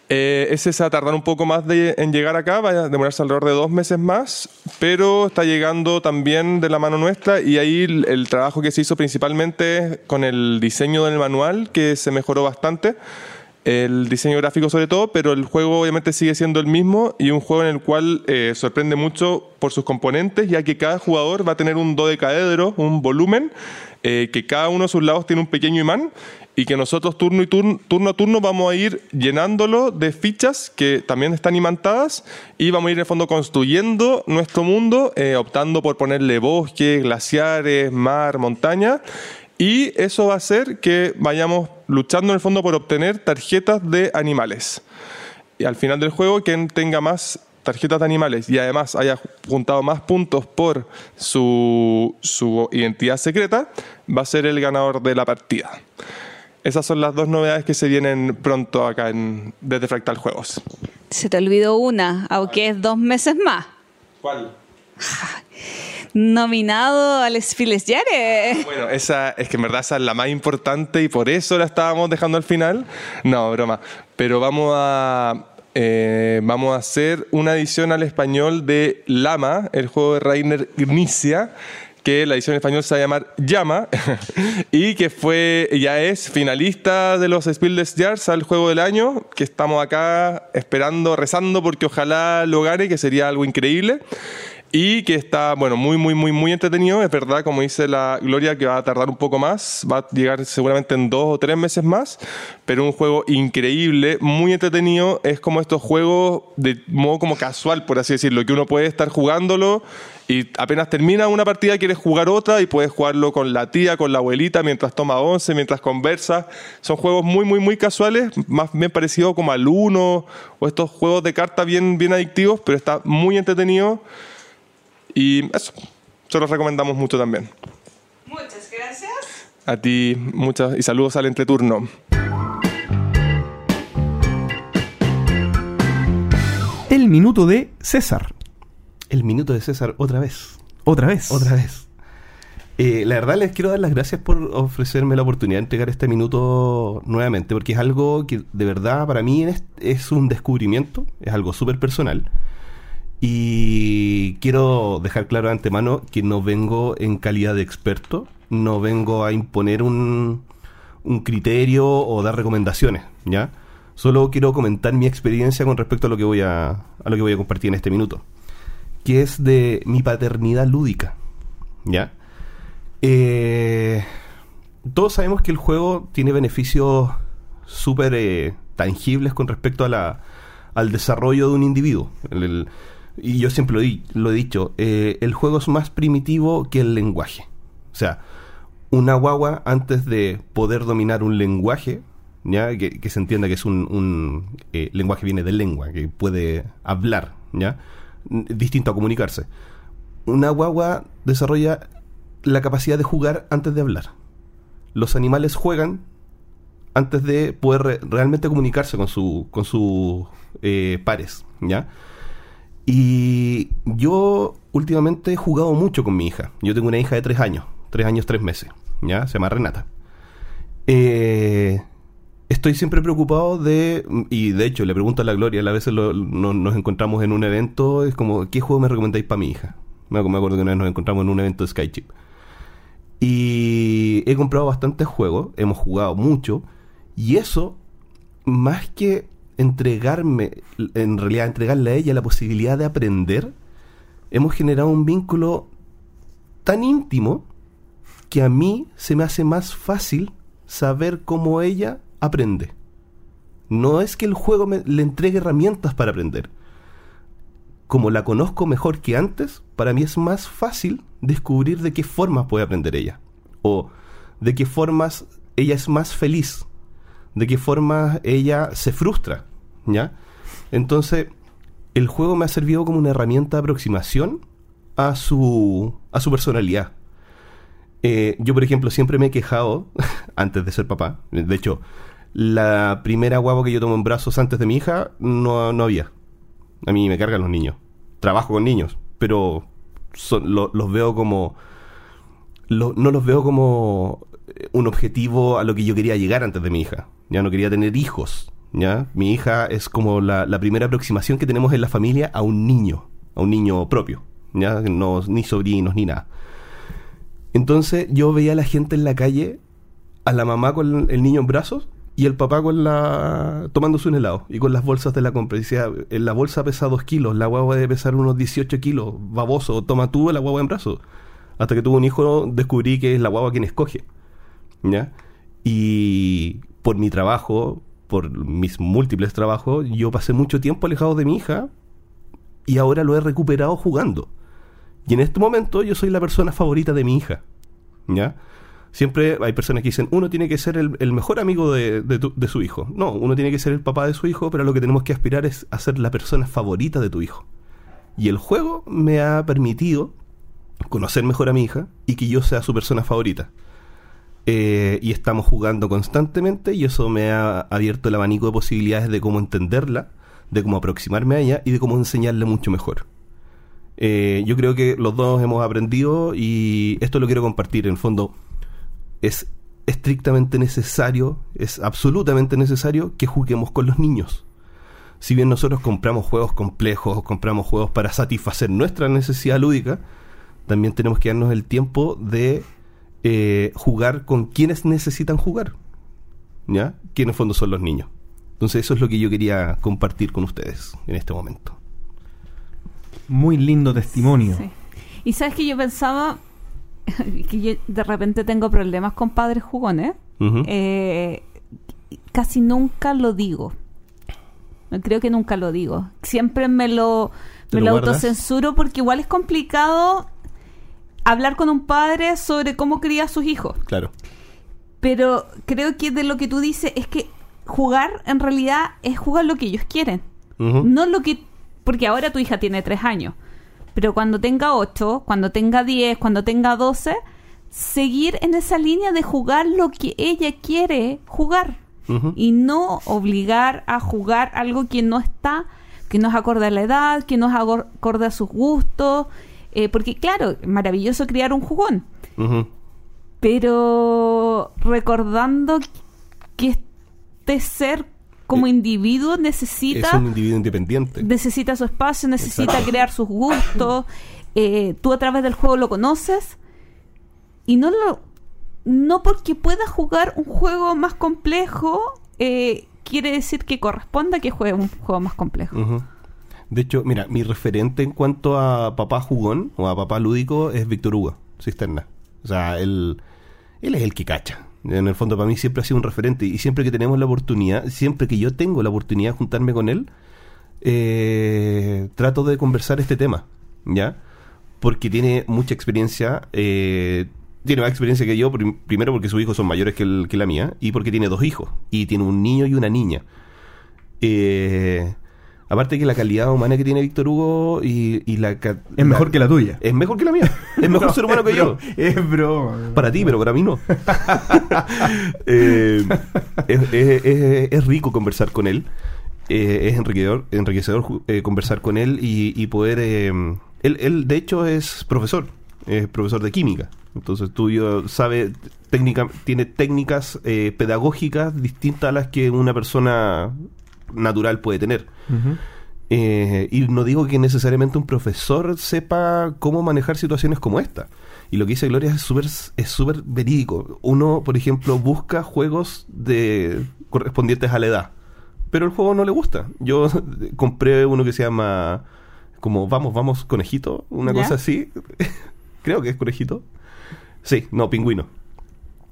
Eh, ese se va a tardar un poco más de- en llegar acá, va a demorarse alrededor de dos meses más, pero está llegando también de la mano nuestra y ahí el, trabajo que se hizo principalmente con el diseño del manual, que se mejoró bastante, el diseño gráfico sobre todo, pero el juego obviamente sigue siendo el mismo y un juego en el cual eh, sorprende mucho por sus componentes, ya que cada jugador va a tener un dodecaedro, un volumen, eh, que cada uno de sus lados tiene un pequeño imán y que nosotros turno y turno, turno a turno vamos a ir llenándolo de fichas que también están imantadas y vamos a ir en el fondo construyendo nuestro mundo, eh, optando por ponerle bosques, glaciares, mar, montaña. Y eso va a hacer que vayamos luchando en el fondo por obtener tarjetas de animales. Y al final del juego, quien tenga más tarjetas de animales y además haya juntado más puntos por su, su identidad secreta, va a ser el ganador de la partida. Esas son las dos novedades que se vienen pronto acá en, desde Fractal Juegos. Se te olvidó una, aunque es dos meses más. ¿Cuál? Nominado al Spiles Yare. Bueno, esa es que en verdad esa es la más importante y por eso la estábamos dejando al final. No, broma. Pero vamos a eh, vamos a hacer una edición al español de Lama, el juego de Rainer Gnicia que la edición en español se va a llamar Llama y que fue ya es finalista de los Speedless Jars al juego del año, que estamos acá esperando, rezando porque ojalá lo gane, que sería algo increíble y que está, bueno, muy, muy, muy, muy entretenido. Es verdad, como dice la Gloria, que va a tardar un poco más, va a llegar seguramente en dos o tres meses más, pero un juego increíble, muy entretenido. Es como estos juegos de modo como casual, por así decirlo, que uno puede estar jugándolo Y apenas termina una partida, quieres jugar otra y puedes jugarlo con la tía, con la abuelita, mientras toma once, mientras conversa. Son juegos muy, muy, muy casuales, más bien parecidos como al Uno o estos juegos de cartas bien, bien adictivos, pero está muy entretenido. Y eso, se los recomendamos mucho también. Muchas gracias. A ti, muchas y saludos al entreturno. El minuto de César. El minuto de César otra vez. Otra vez. Otra vez. Eh, la verdad les quiero dar las gracias por ofrecerme la oportunidad de entregar este minuto nuevamente, porque es algo que de verdad para mí es, es un descubrimiento, es algo súper personal. Y quiero dejar claro de antemano que no vengo en calidad de experto, no vengo a imponer un, un criterio o dar recomendaciones, ¿ya? Solo quiero comentar mi experiencia con respecto a lo que voy a, a lo que voy a compartir en este minuto, que es de mi paternidad lúdica, ¿ya? Eh, todos sabemos que el juego tiene beneficios súper eh, tangibles con respecto a la, al desarrollo de un individuo. Y yo siempre lo, lo he dicho, eh, el juego es más primitivo que el lenguaje. O sea, una guagua antes de poder dominar un lenguaje, ¿ya? Que, se entienda que es un, un, eh, lenguaje viene de lengua, que puede hablar, ¿ya? Distinto a comunicarse. Una guagua desarrolla la capacidad de jugar antes de hablar. Los animales juegan antes de poder re- realmente comunicarse con su con sus eh, pares, ¿ya? Y yo últimamente he jugado mucho con mi hija. Yo tengo una hija de tres años, tres años, tres meses, ¿ya? Se llama Renata. Eh, estoy siempre preocupado de, y de hecho le pregunto a la Gloria, a veces nos encontramos en un evento, es como, ¿qué juego me recomendáis para mi hija? Me acuerdo que una vez nos encontramos en un evento de Skychip. Y he comprado bastantes juegos, hemos jugado mucho, y eso, más que entregarme, en realidad entregarle a ella la posibilidad de aprender, hemos generado un vínculo tan íntimo que a mí se me hace más fácil saber cómo ella aprende. No es que el juego me, le entregue herramientas para aprender. Como la conozco mejor que antes, para mí es más fácil descubrir de qué formas puede aprender ella. O de qué formas ella es más feliz. De qué formas ella se frustra. ¿Ya? Entonces, el juego me ha servido como una herramienta de aproximación a su, a su personalidad. Eh, yo, por ejemplo, siempre me he quejado, antes de ser papá, de hecho, la primera guagua que yo tomo en brazos antes de mi hija, no, no había. A mí me cargan los niños. Trabajo con niños, pero son- lo- los veo como... no los veo como un objetivo a lo que yo quería llegar antes de mi hija. Ya no quería tener hijos. ¿ya? Mi hija es como la, primera aproximación que tenemos en la familia a un niño, a un niño propio. ¿ya? No, ni sobrinos ni nada. Entonces yo veía a la gente en la calle, a la mamá con el niño en brazos y el papá con la tomándose un helado y con las bolsas de la compra. Y decía, "Eh, la bolsa pesa dos kilos, la guagua debe pesar unos 18 kilos, baboso, toma tú la guagua en brazos. Hasta que tuve un hijo descubrí que es la guagua quien escoge. ¿Ya? Y por mi trabajo, por mis múltiples trabajos, yo pasé mucho tiempo alejado de mi hija y ahora lo he recuperado jugando. Y en este momento yo soy la persona favorita de mi hija. ¿Ya? Siempre hay personas que dicen, uno tiene que ser el, mejor amigo de, de de su hijo. No, uno tiene que ser el papá de su hijo, pero lo que tenemos que aspirar es a ser la persona favorita de tu hijo. Y el juego me ha permitido conocer mejor a mi hija y que yo sea su persona favorita. Eh, y estamos jugando constantemente y eso me ha abierto el abanico de posibilidades de cómo entenderla, de cómo aproximarme a ella y de cómo enseñarle mucho mejor. Eh, yo creo que los dos hemos aprendido y esto lo quiero compartir. En el fondo, es estrictamente necesario, es absolutamente necesario que juguemos con los niños. Si bien nosotros compramos juegos complejos, compramos juegos para satisfacer nuestra necesidad lúdica, también tenemos que darnos el tiempo de eh, jugar con quienes necesitan jugar. ¿Ya? Que en el fondo son los niños. Entonces eso es lo que yo quería compartir con ustedes en este momento. Muy lindo testimonio. Sí. Y sabes que yo pensaba que yo de repente tengo problemas con padres jugones. Eh, casi nunca lo digo. Creo que nunca lo digo. Siempre me lo, ¿Te me lo lo autocensuro porque igual es complicado hablar con un padre sobre cómo cría a sus hijos. Claro. Pero creo que de lo que tú dices es que jugar en realidad es jugar lo que ellos quieren. No lo que... Porque ahora tu hija tiene tres años. Pero cuando tenga ocho, cuando tenga diez, cuando tenga doce, seguir en esa línea de jugar lo que ella quiere jugar. Y no obligar a jugar algo que no está, que no es acorde a la edad, que no es acorde a sus gustos. Eh, porque claro, maravilloso criar un jugón pero recordando que este ser como Eh, individuo Es necesita un individuo independiente. necesita su espacio, necesita Exacto. crear sus gustos. eh, tú a través del juego lo conoces y no lo no porque pueda jugar un juego más complejo eh, quiere decir que corresponda que juegue un juego más complejo. De hecho, mira, mi referente en cuanto a papá jugón o a papá lúdico es Víctor Hugo Cisterna. O sea, él, él es el que cacha. En el fondo, para mí siempre ha sido un referente. Y siempre que tenemos la oportunidad, siempre que yo tengo la oportunidad de juntarme con él, eh, trato de conversar este tema. ¿Ya? Porque tiene mucha experiencia. eh, tiene más experiencia que yo, prim- primero porque sus hijos son mayores que, el- que la mía, y porque tiene dos hijos, y tiene un niño y una niña. Eh, aparte que la calidad humana que tiene Víctor Hugo y, y la, Es mejor que la tuya. Es mejor que la mía. Es mejor No, ser humano es que yo. Es broma. Para ti, pero para mí no. Eh, es, es- rico conversar con él. Eh, es enriquecedor, enriquecedor eh, conversar con él y, y poder... eh, él, él, de hecho, es profesor. Es profesor de química. Entonces, tú yo sabe, técnica, tiene técnicas eh, pedagógicas distintas a las que una persona natural puede tener. Eh, y no digo que necesariamente un profesor sepa cómo manejar situaciones como esta. Y lo que dice Gloria es súper es súper verídico. Uno, por ejemplo, busca juegos de correspondientes a la edad, pero el juego no le gusta. Yo compré uno que se llama como Vamos, vamos, conejito, una ¿Ya? cosa así. Creo que es conejito. Sí, no, pingüino.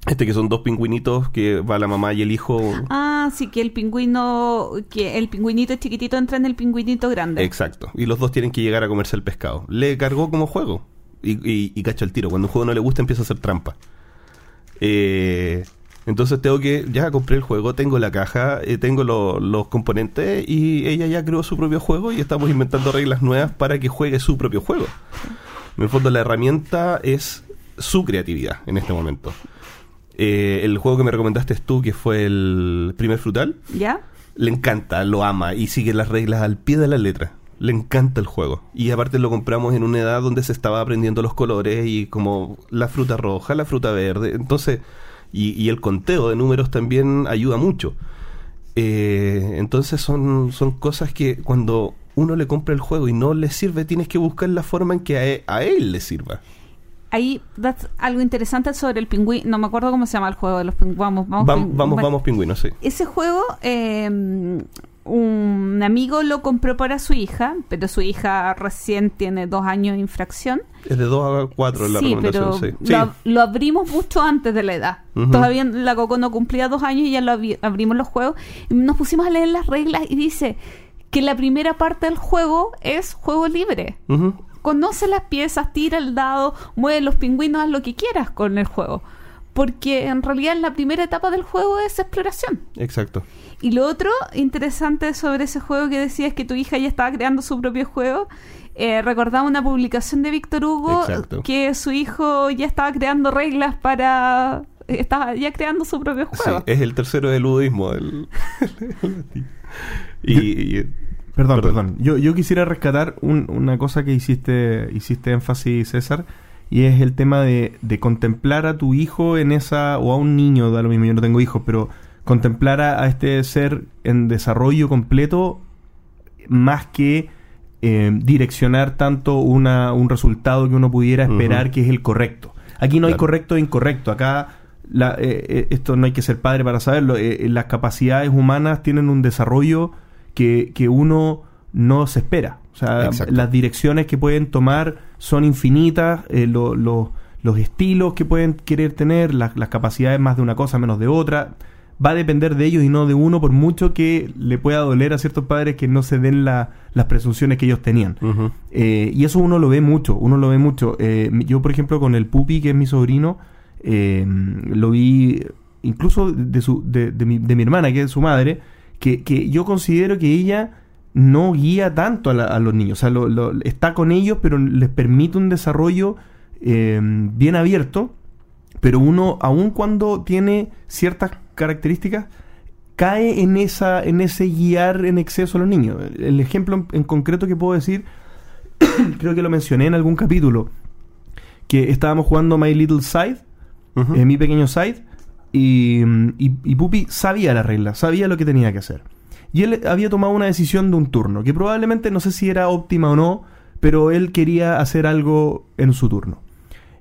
Este que son dos pingüinitos que va la mamá y el hijo. Ah, sí, que el pingüino, que el pingüinito chiquitito entra en el pingüinito grande. Exacto. Y los dos tienen que llegar a comerse el pescado. Le cargó como juego. Y, y, y cacho el tiro. Cuando un juego no le gusta, empieza a hacer trampa. Eh, entonces tengo que. Ya compré el juego, tengo la caja, eh, tengo lo- los componentes. Y ella ya creó su propio juego. Y estamos inventando reglas nuevas para que juegue su propio juego. En el fondo, la herramienta es su creatividad en este momento. Eh, el juego que me recomendaste tú, que fue el primer frutal, ¿Ya? le encanta, lo ama y sigue las reglas al pie de la letra. Le encanta el juego. Y aparte lo compramos en una edad donde se estaba aprendiendo los colores y como la fruta roja, la fruta verde. Entonces, y, y el conteo de números también ayuda mucho. Eh, entonces son, son cosas que cuando uno le compra el juego y no le sirve, tienes que buscar la forma en que a e- a él, le sirva. Ahí das algo interesante sobre el pingüino. No me acuerdo cómo se llama el juego de los pingüinos. Vamos, vamos, Vam- vamos, pingüinos, sí. Ese juego, eh, un amigo lo compró para su hija, pero su hija recién tiene dos años de infracción. Es de 2 a 4 la sí, pero sí. lo, Sí. lo abrimos mucho antes de la edad. Todavía la Coco no cumplía dos años y ya lo abri- abrimos los juegos. Y nos pusimos a leer las reglas y dice que la primera parte del juego es juego libre. Ujú. Conoce las piezas, tira el dado, mueve los pingüinos, haz lo que quieras con el juego. Porque en realidad la primera etapa del juego es exploración. Exacto. Y lo otro interesante sobre ese juego que decías que tu hija ya estaba creando su propio juego, eh, recordaba una publicación de Víctor Hugo Exacto. que su hijo ya estaba creando reglas para... Estaba ya creando su propio Sí, juego. es el tercero del ludismo. el- y, y- Perdón, Perdón. perdón. Yo, yo quisiera rescatar un- una cosa que hiciste, hiciste énfasis, César, y es el tema de, de contemplar a tu hijo en esa, o a un niño, da lo mismo, yo no tengo hijos, pero contemplar a, a este ser en desarrollo completo más que eh, direccionar tanto una, un resultado que uno pudiera esperar que es el correcto. Aquí no hay correcto e incorrecto. Acá la- eh, eh, esto no hay que ser padre para saberlo. eh, las capacidades humanas tienen un desarrollo que, que uno no se espera. O sea, Exacto. las direcciones que pueden tomar son infinitas, eh, lo- lo- los estilos que pueden querer tener, las, las capacidades más de una cosa, menos de otra. va a depender de ellos y no de uno, por mucho que le pueda doler a ciertos padres que no se den la- las presunciones que ellos tenían. Eh, y eso uno lo ve mucho, uno lo ve mucho. Eh, yo, por ejemplo, con el Pupi, que es mi sobrino, eh, lo vi incluso de, su, de, de mi, de mi hermana, que es su madre, que, que yo considero que ella no guía tanto a, la- a los niños. O sea, lo- lo- está con ellos, pero les permite un desarrollo eh, bien abierto. Pero uno, aun cuando tiene ciertas características, cae en esa en ese guiar en exceso a los niños. El ejemplo en, en concreto que puedo decir, creo que lo mencioné en algún capítulo, que estábamos jugando My Little Side, eh, mi pequeño side, y, y, y Pupi sabía la regla, sabía lo que tenía que hacer. Y él había tomado una decisión de un turno, que probablemente no sé si era óptima o no, pero él quería hacer algo en su turno.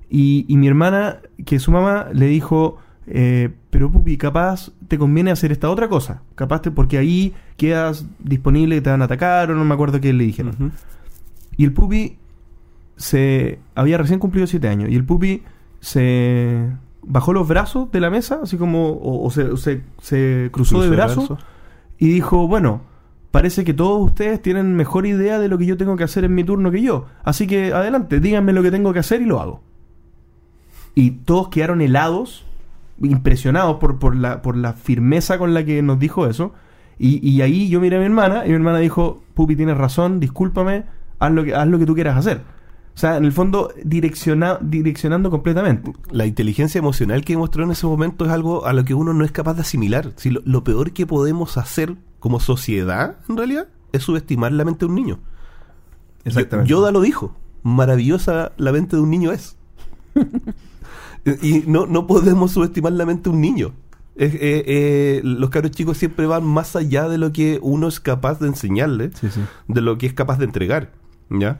Y, y mi hermana, que su mamá, le dijo, eh, pero Pupi, capaz te conviene hacer esta otra cosa. Capaz te, porque ahí quedas disponible, te van a atacar, o no me acuerdo qué le dijeron. Y el pupi se había recién cumplido siete años. Y el pupi se bajó los brazos de la mesa, así como, o, o se, o se- se cruzó de brazos y dijo, bueno, parece que todos ustedes tienen mejor idea de lo que yo tengo que hacer en mi turno que yo. Así que adelante, díganme lo que tengo que hacer y lo hago. Y todos quedaron helados, impresionados por, por, la, por la firmeza con la que nos dijo eso. Y, y ahí yo miré a mi hermana y mi hermana dijo, Pupi, tienes razón, discúlpame, haz lo que, haz lo que tú quieras hacer. O sea, en el fondo, direcciona, direccionando completamente. La inteligencia emocional que mostró en ese momento es algo a lo que uno no es capaz de asimilar. Si lo, lo peor que podemos hacer como sociedad, en realidad, es subestimar la mente de un niño. Exactamente. Yoda lo dijo. Maravillosa la mente de un niño es. y no, no podemos subestimar la mente de un niño. Eh, eh, los cabros chicos siempre van más allá de lo que uno es capaz de enseñarle, Sí, sí. de lo que es capaz de entregar. ¿ya?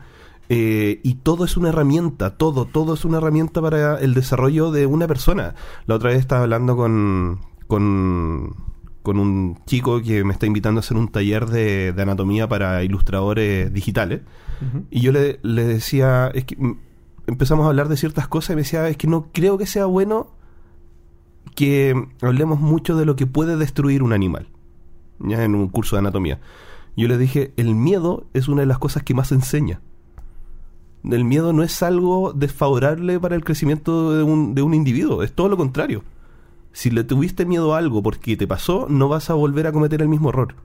Eh, y todo es una herramienta, todo, todo es una herramienta para el desarrollo de una persona. La otra vez estaba hablando con, con, con un chico que me está invitando a hacer un taller de, de anatomía para ilustradores digitales. Y yo le, le decía, es que mm, empezamos a hablar de ciertas cosas y me decía, es que no creo que sea bueno que hablemos mucho de lo que puede destruir un animal, ya en un curso de anatomía. Yo le dije, el miedo es una de las cosas que más enseña. El miedo no es algo desfavorable para el crecimiento de un, de un individuo, es todo lo contrario. Si le tuviste miedo a algo porque te pasó, no vas a volver a cometer el mismo error.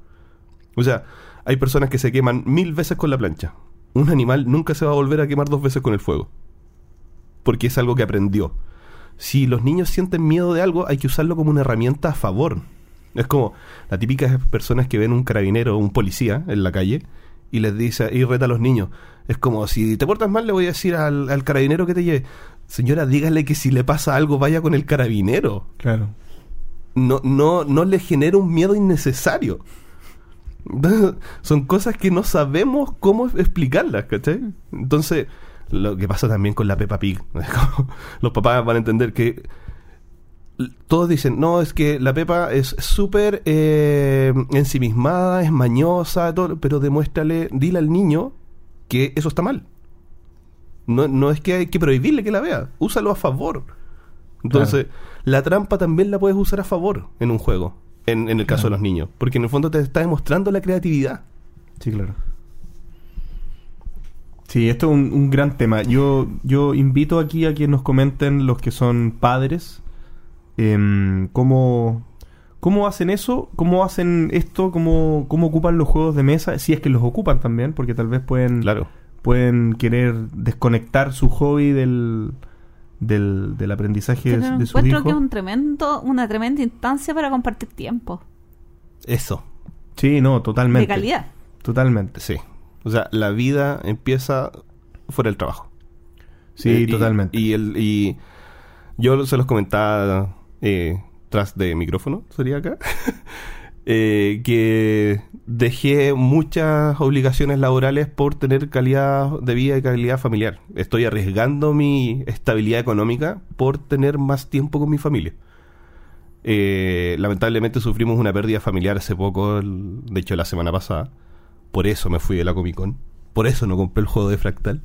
O sea, hay personas que se queman mil veces con la plancha. Un animal nunca se va a volver a quemar dos veces con el fuego. Porque es algo que aprendió. Si los niños sienten miedo de algo, hay que usarlo como una herramienta a favor. Es como la típica personas que ven un carabinero o un policía en la calle y les dice y reta a los niños. Es como si te portas mal, le voy a decir al, al carabinero que te lleve. Señora, dígale que si le pasa algo, vaya con el carabinero Claro. no, no, no le genera un miedo innecesario. Son cosas que no sabemos cómo explicarlas, ¿cachai? Entonces, lo que pasa también con la Peppa Pig. Los papás van a entender que todos dicen, no, es que la Pepa es súper eh, ensimismada, es mañosa, todo, pero demuéstrale, dile al niño que eso está mal. No, no es que hay que prohibirle que la vea, úsalo a favor. Entonces, la trampa también la puedes usar a favor en un juego, en, en el caso de los niños, porque en el fondo te está demostrando la creatividad. Sí, claro. Sí, esto es un, un gran tema. Yo, yo invito aquí a que nos comenten los que son padres em, cómo, cómo hacen eso, cómo hacen esto, cómo, cómo ocupan los juegos de mesa, si es que los ocupan también, porque tal vez pueden, Claro. pueden querer desconectar su hobby del, del, del aprendizaje Pero de, de sus encuentro hijos. que es un tremendo, una tremenda instancia para compartir tiempo. Eso, Sí, no, totalmente. De calidad. Totalmente. sí. O sea, la vida empieza fuera del trabajo. Sí, Eh, y- totalmente. Y, el, y yo se los comentaba eh, tras de micrófono, sería acá, eh, que dejé muchas obligaciones laborales por tener calidad de vida y calidad familiar. Estoy arriesgando mi estabilidad económica por tener más tiempo con mi familia. Eh, lamentablemente sufrimos una pérdida familiar hace poco, el- de hecho la semana pasada. Por eso me fui de la Comic Con. Por eso no compré el juego de Fractal.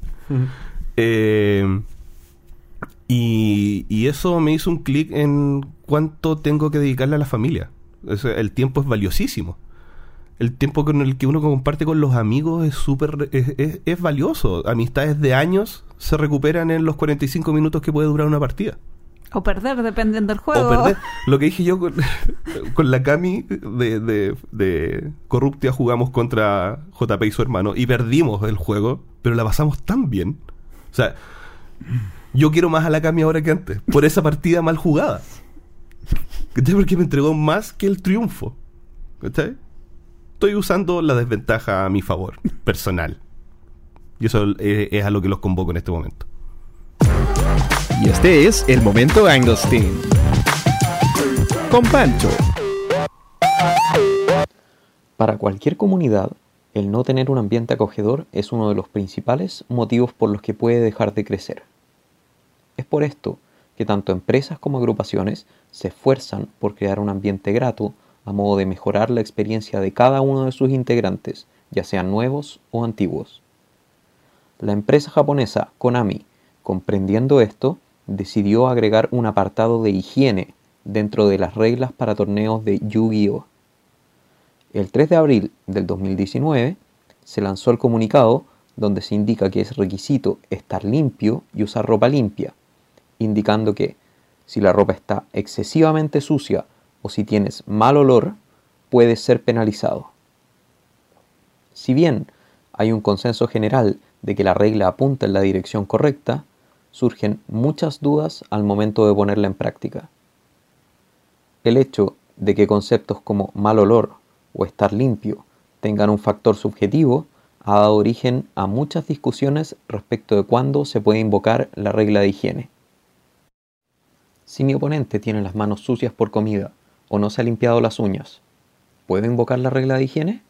Eh, Y, y eso me hizo un clic en cuánto tengo que dedicarle a la familia. Sea, el tiempo es valiosísimo. El tiempo con el que uno comparte con los amigos es súper es, es- es valioso. Amistades de años se recuperan en los 45 minutos que puede durar una partida. O perder, dependiendo del juego. O perder. Lo que dije yo con, con la Cami de, de, de Corruptia jugamos contra JP y su hermano y perdimos el juego, pero la pasamos tan bien. O sea, yo quiero más a la Cami ahora que antes, por esa partida mal jugada. ¿Cachai? Porque me entregó más que el triunfo. ¿Cachai? Estoy usando la desventaja a mi favor, personal. Y eso es, es a lo que los convoco en este momento. Y este es el momento Anglestein. Con Pancho. Para cualquier comunidad, el no tener un ambiente acogedor es uno de los principales motivos por los que puede dejar de crecer. Es por esto que tanto empresas como agrupaciones se esfuerzan por crear un ambiente grato a modo de mejorar la experiencia de cada uno de sus integrantes, ya sean nuevos o antiguos. La empresa japonesa Konami, comprendiendo esto, decidió agregar un apartado de higiene dentro de las reglas para torneos de Yu-Gi-Oh! El 3 de abril del 2019 se lanzó el comunicado donde se indica que es requisito estar limpio y usar ropa limpia, indicando que si la ropa está excesivamente sucia o si tienes mal olor, puedes ser penalizado. Si bien hay un consenso general de que la regla apunta en la dirección correcta, surgen muchas dudas al momento de ponerla en práctica. El hecho de que conceptos como mal olor o estar limpio tengan un factor subjetivo ha dado origen a muchas discusiones respecto de cuándo se puede invocar la regla de higiene. Si mi oponente tiene las manos sucias por comida o no se ha limpiado las uñas, ¿puedo invocar la regla de higiene?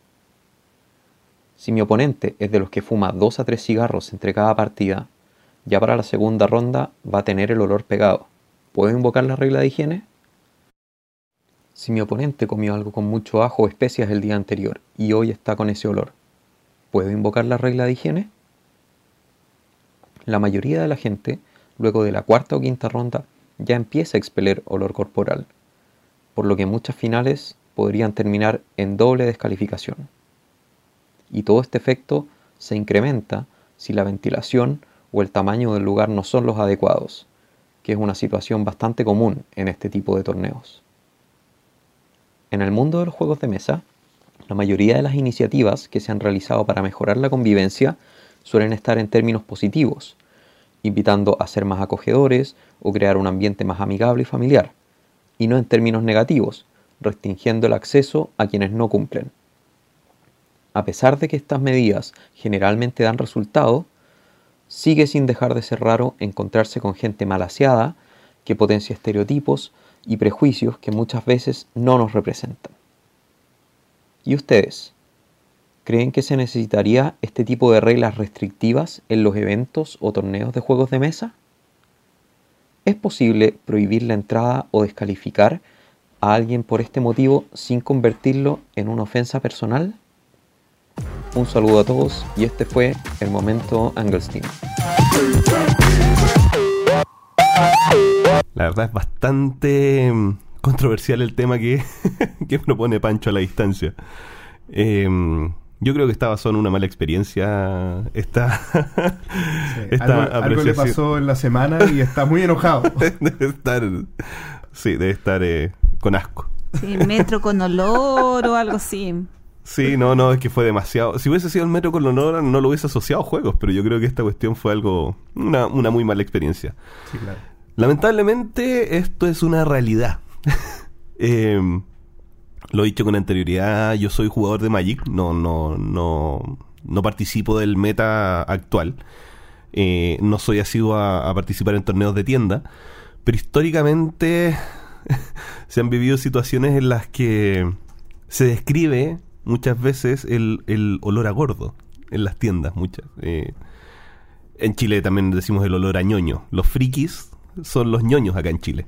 Si mi oponente es de los que fuma dos a tres cigarros entre cada partida, ya para la segunda ronda va a tener el olor pegado. ¿Puedo invocar la regla de higiene? Si mi oponente comió algo con mucho ajo o especias el día anterior y hoy está con ese olor, ¿puedo invocar la regla de higiene? La mayoría de la gente, luego de la cuarta o quinta ronda, ya empieza a expeler olor corporal, por lo que muchas finales podrían terminar en doble descalificación. Y todo este efecto se incrementa si la ventilación o el tamaño del lugar no son los adecuados, que es una situación bastante común en este tipo de torneos. En el mundo de los juegos de mesa, la mayoría de las iniciativas que se han realizado para mejorar la convivencia suelen estar en términos positivos, invitando a ser más acogedores o crear un ambiente más amigable y familiar, y no en términos negativos, restringiendo el acceso a quienes no cumplen. A pesar de que estas medidas generalmente dan resultado, sigue sin dejar de ser raro encontrarse con gente malaseada que potencia estereotipos y prejuicios que muchas veces no nos representan. ¿Y ustedes? ¿Creen que se necesitaría este tipo de reglas restrictivas en los eventos o torneos de juegos de mesa? ¿Es posible prohibir la entrada o descalificar a alguien por este motivo sin convertirlo en una ofensa personal? Un saludo a todos y este fue el momento Angelstein. La verdad es bastante mm, controversial el tema que, propone Pancho a la distancia. Em, yo creo que esta basó en una mala experiencia. Esta, esta algo, algo le pasó en la semana y está muy enojado. debe estar. Sí, debe estar eh, con asco. Sí, metro con olor o algo así. Sí, no, no, es que fue demasiado. Si hubiese sido el metro con honor, no lo hubiese asociado a juegos, pero yo creo que esta cuestión fue algo. Una, una muy mala experiencia. Sí, claro. Lamentablemente, esto es una realidad. Em, lo he dicho con anterioridad, yo soy jugador de Magic, no, no, no, no participo del meta actual. Eh, no soy asiduo a, a participar en torneos de tienda, pero históricamente se han vivido situaciones en las que se describe muchas veces el, el olor a gordo en las tiendas, muchas. Eh, en Chile también decimos el olor a ñoño. Los frikis son los ñoños acá en Chile.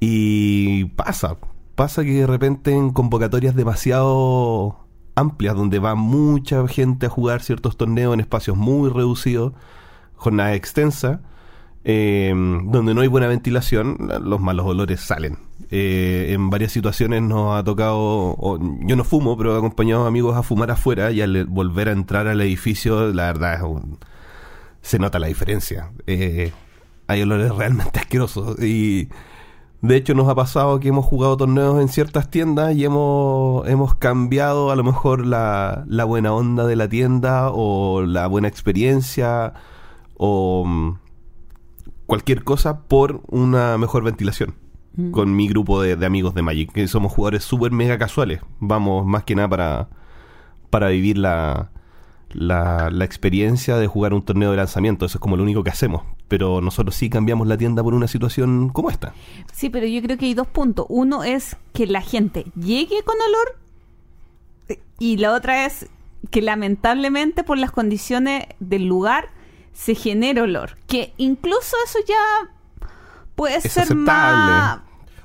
Y pasa, pasa que de repente en convocatorias demasiado amplias, donde va mucha gente a jugar ciertos torneos en espacios muy reducidos, jornada extensa, eh, donde no hay buena ventilación, la- los malos olores salen. Eh, en varias situaciones nos ha tocado, o- yo no fumo, pero he acompañado a amigos a fumar afuera y al volver a entrar al edificio, la verdad es un- se nota la diferencia. Eh, hay olores realmente asquerosos y de hecho nos ha pasado que hemos jugado torneos en ciertas tiendas y hemos, hemos cambiado a lo mejor la, la buena onda de la tienda o la buena experiencia o mm, cualquier cosa por una mejor ventilación con mi grupo de, de amigos de Magic, que somos jugadores súper mega casuales. Vamos más que nada para, para vivir la, la, la experiencia de jugar un torneo de lanzamiento. Eso es como lo único que hacemos. Pero nosotros sí cambiamos la tienda por una situación como esta. Sí, pero yo creo que hay dos puntos. Uno es que la gente llegue con olor y la otra es que lamentablemente por las condiciones del lugar se genera olor. Que incluso eso ya puede Es ser aceptable. más...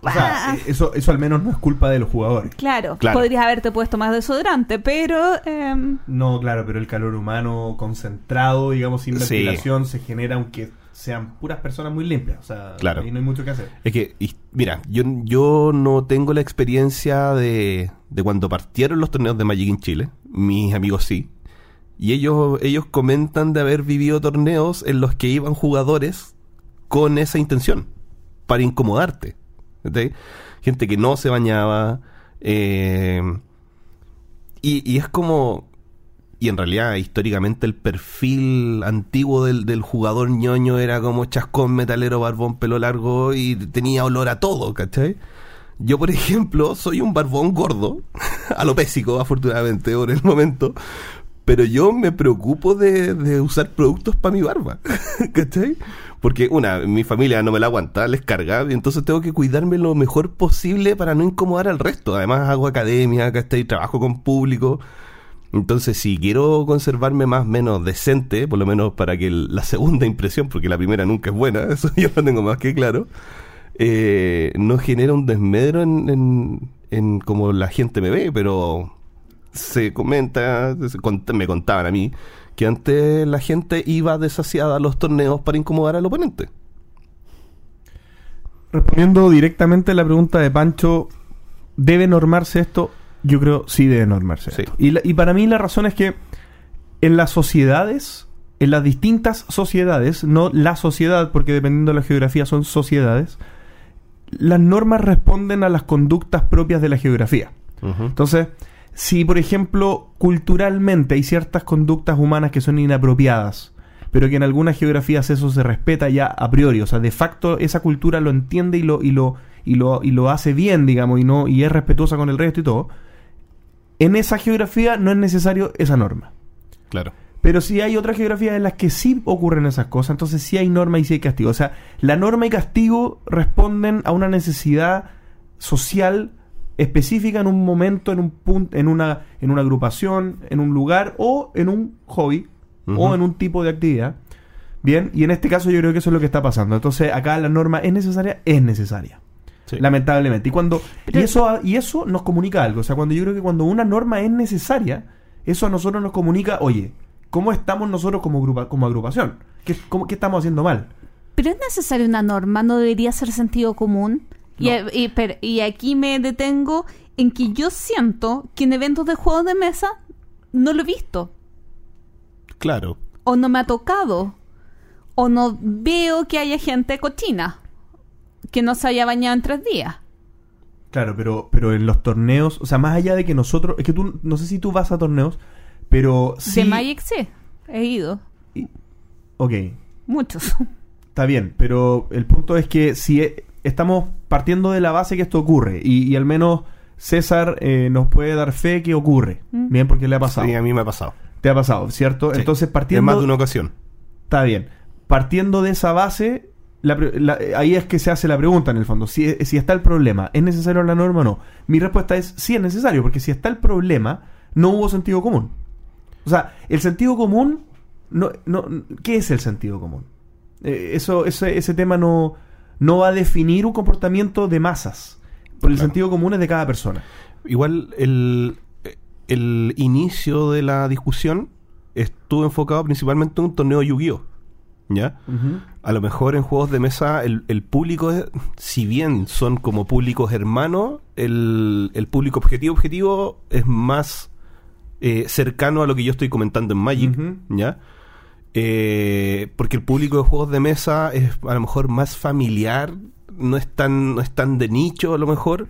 O sea, Ah, eh, eso, eso al menos no es culpa de los jugadores. claro, Claro. podrías haberte puesto más desodorante, pero... em, No, claro, pero el calor humano concentrado, digamos, sin Sí. ventilación, se genera aunque sean puras personas muy limpias. O sea, Claro. ahí no hay mucho que hacer. Es que, y- mira, yo, yo no tengo la experiencia de, de cuando partieron los torneos de Magic en Chile. Mis amigos sí. Y ellos, ellos comentan de haber vivido torneos en los que iban jugadores con esa intención, para incomodarte. Gente que no se bañaba. eh, y, y es como. Y en realidad, históricamente, el perfil antiguo del, del jugador ñoño era como chascón, metalero, barbón, pelo largo y tenía olor a todo, ¿cachai? Yo, por ejemplo, soy un barbón gordo, alopésico, afortunadamente, por el momento, pero yo me preocupo de, de usar productos para mi barba, ¿cachai? Porque, una, mi familia no me la aguanta, les carga, y entonces tengo que cuidarme lo mejor posible para no incomodar al resto. Además, hago academia, ¿cachai? Trabajo con público. Entonces, si quiero conservarme más menos decente, por lo menos para que la segunda impresión, porque la primera nunca es buena, eso yo lo tengo más que claro, eh, no genera un desmedro en, en, en cómo la gente me ve, pero se comenta, se cont- me contaban a mí, que antes la gente iba desasiada a los torneos para incomodar al oponente. Respondiendo directamente a la pregunta de Pancho, ¿debe normarse esto? Yo creo sí debe normarse Sí. esto. Y, la- y para mí la razón es que en las sociedades, en las distintas sociedades, no la sociedad, porque dependiendo de la geografía son sociedades, las normas responden a las conductas propias de la geografía. Entonces, si por ejemplo culturalmente hay ciertas conductas humanas que son inapropiadas, pero que en algunas geografías eso se respeta ya a priori, o sea, de facto esa cultura lo entiende y lo y lo y lo, y lo hace bien, digamos, y no y es respetuosa con el resto y todo. En esa geografía no es necesario esa norma. Claro. Pero sí hay otras geografías en las que sí ocurren esas cosas, entonces sí hay norma y sí hay castigo. O sea, la norma y castigo responden a una necesidad social específica en un momento, en un punto, en una, en una agrupación, en un lugar o en un hobby o en un tipo de actividad. Bien, y en este caso yo creo que eso es lo que está pasando. Entonces, acá la norma es necesaria, es necesaria. Sí. Lamentablemente. Y cuando Pero- y eso y eso nos comunica algo. O sea, cuando yo creo que cuando una norma es necesaria, eso a nosotros nos comunica, oye, ¿cómo estamos nosotros como, grupa, como agrupación? ¿Qué, cómo- ¿Qué estamos haciendo mal? Pero es necesaria una norma, no debería ser sentido común. Y, No. y- pero- y aquí me detengo en que yo siento que en eventos de juegos de mesa no lo he visto, Claro. o no me ha tocado, o no veo que haya gente cochina que no se haya bañado en tres días. Claro, pero, pero en los torneos, o sea, más allá de que nosotros, es que tú, no sé si tú vas a torneos, pero sí... De Magic sí, he ido, Ok, muchos. Está bien, pero el punto es que si e- estamos partiendo de la base que esto ocurre, y, y al menos César eh, nos puede dar fe que ocurre, Mm. bien, porque le ha pasado. Sí, a mí me ha pasado. Te ha pasado, ¿cierto? Sí. Entonces, En partiendo. más de una ocasión. Está bien. Partiendo de esa base, la la- ahí es que se hace la pregunta en el fondo. Si, si está el problema, ¿es necesario la norma o no? Mi respuesta es sí es necesario, porque si está el problema, no hubo sentido común. O sea, el sentido común, no, no, ¿qué es el sentido común? Eh, eso, ese, ese tema no, no va a definir un comportamiento de masas. Pero el Claro. sentido común es de cada persona. Igual el, el inicio de la discusión estuvo enfocado principalmente en un torneo Yu-Gi-Oh! ¿ya? A lo mejor en juegos de mesa el, el público, es- si bien son como públicos hermanos, el, el público objetivo objetivo es más eh, cercano a lo que yo estoy comentando en Magic. ¿ya? Eh, porque el público de juegos de mesa es a lo mejor más familiar, no es tan, no es tan de nicho a lo mejor.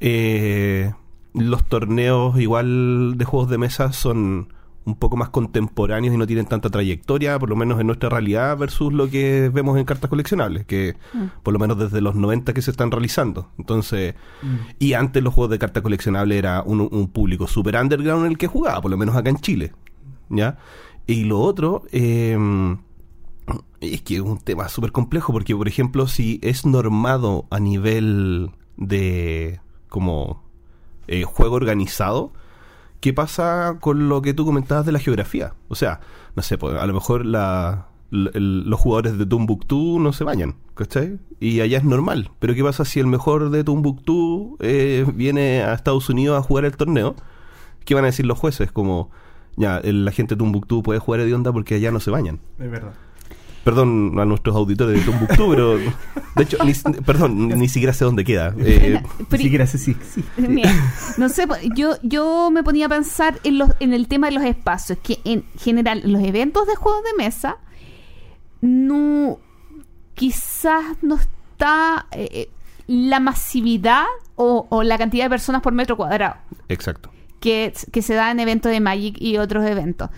Eh, los torneos igual de juegos de mesa son un poco más contemporáneos y no tienen tanta trayectoria, por lo menos en nuestra realidad, versus lo que vemos en cartas coleccionables, que por lo menos desde los 90 que se están realizando. Entonces, y antes los juegos de cartas coleccionables era un, un público super underground en el que jugaba, por lo menos acá en Chile. ¿Ya? Y lo otro, eh, es que es un tema súper complejo, porque por ejemplo, si es normado a nivel de como eh, juego organizado, ¿qué pasa con lo que tú comentabas de la geografía? O sea, no sé, pues, a lo mejor los jugadores de Tumbuktu no se bañan, ¿cachai? Y allá es normal. Pero ¿qué pasa si el mejor de Tumbuktu eh, viene a Estados Unidos a jugar el torneo? ¿Qué van a decir los jueces? Como, ya, el- la gente de Tumbuktu puede jugar de onda porque allá no se bañan. Es verdad. Perdón a nuestros auditores de Tumbuktu, pero de hecho, ni, perdón, ni siquiera sé dónde queda. Eh, Pero- Siquiera sé si sí. Mira, no sé, yo, yo me ponía a pensar en, los, en el tema de los espacios, que en general los eventos de juegos de mesa no quizás no está eh, eh, la masividad o, o la cantidad de personas por metro cuadrado exacto. Que, que se da en eventos de Magic y otros eventos.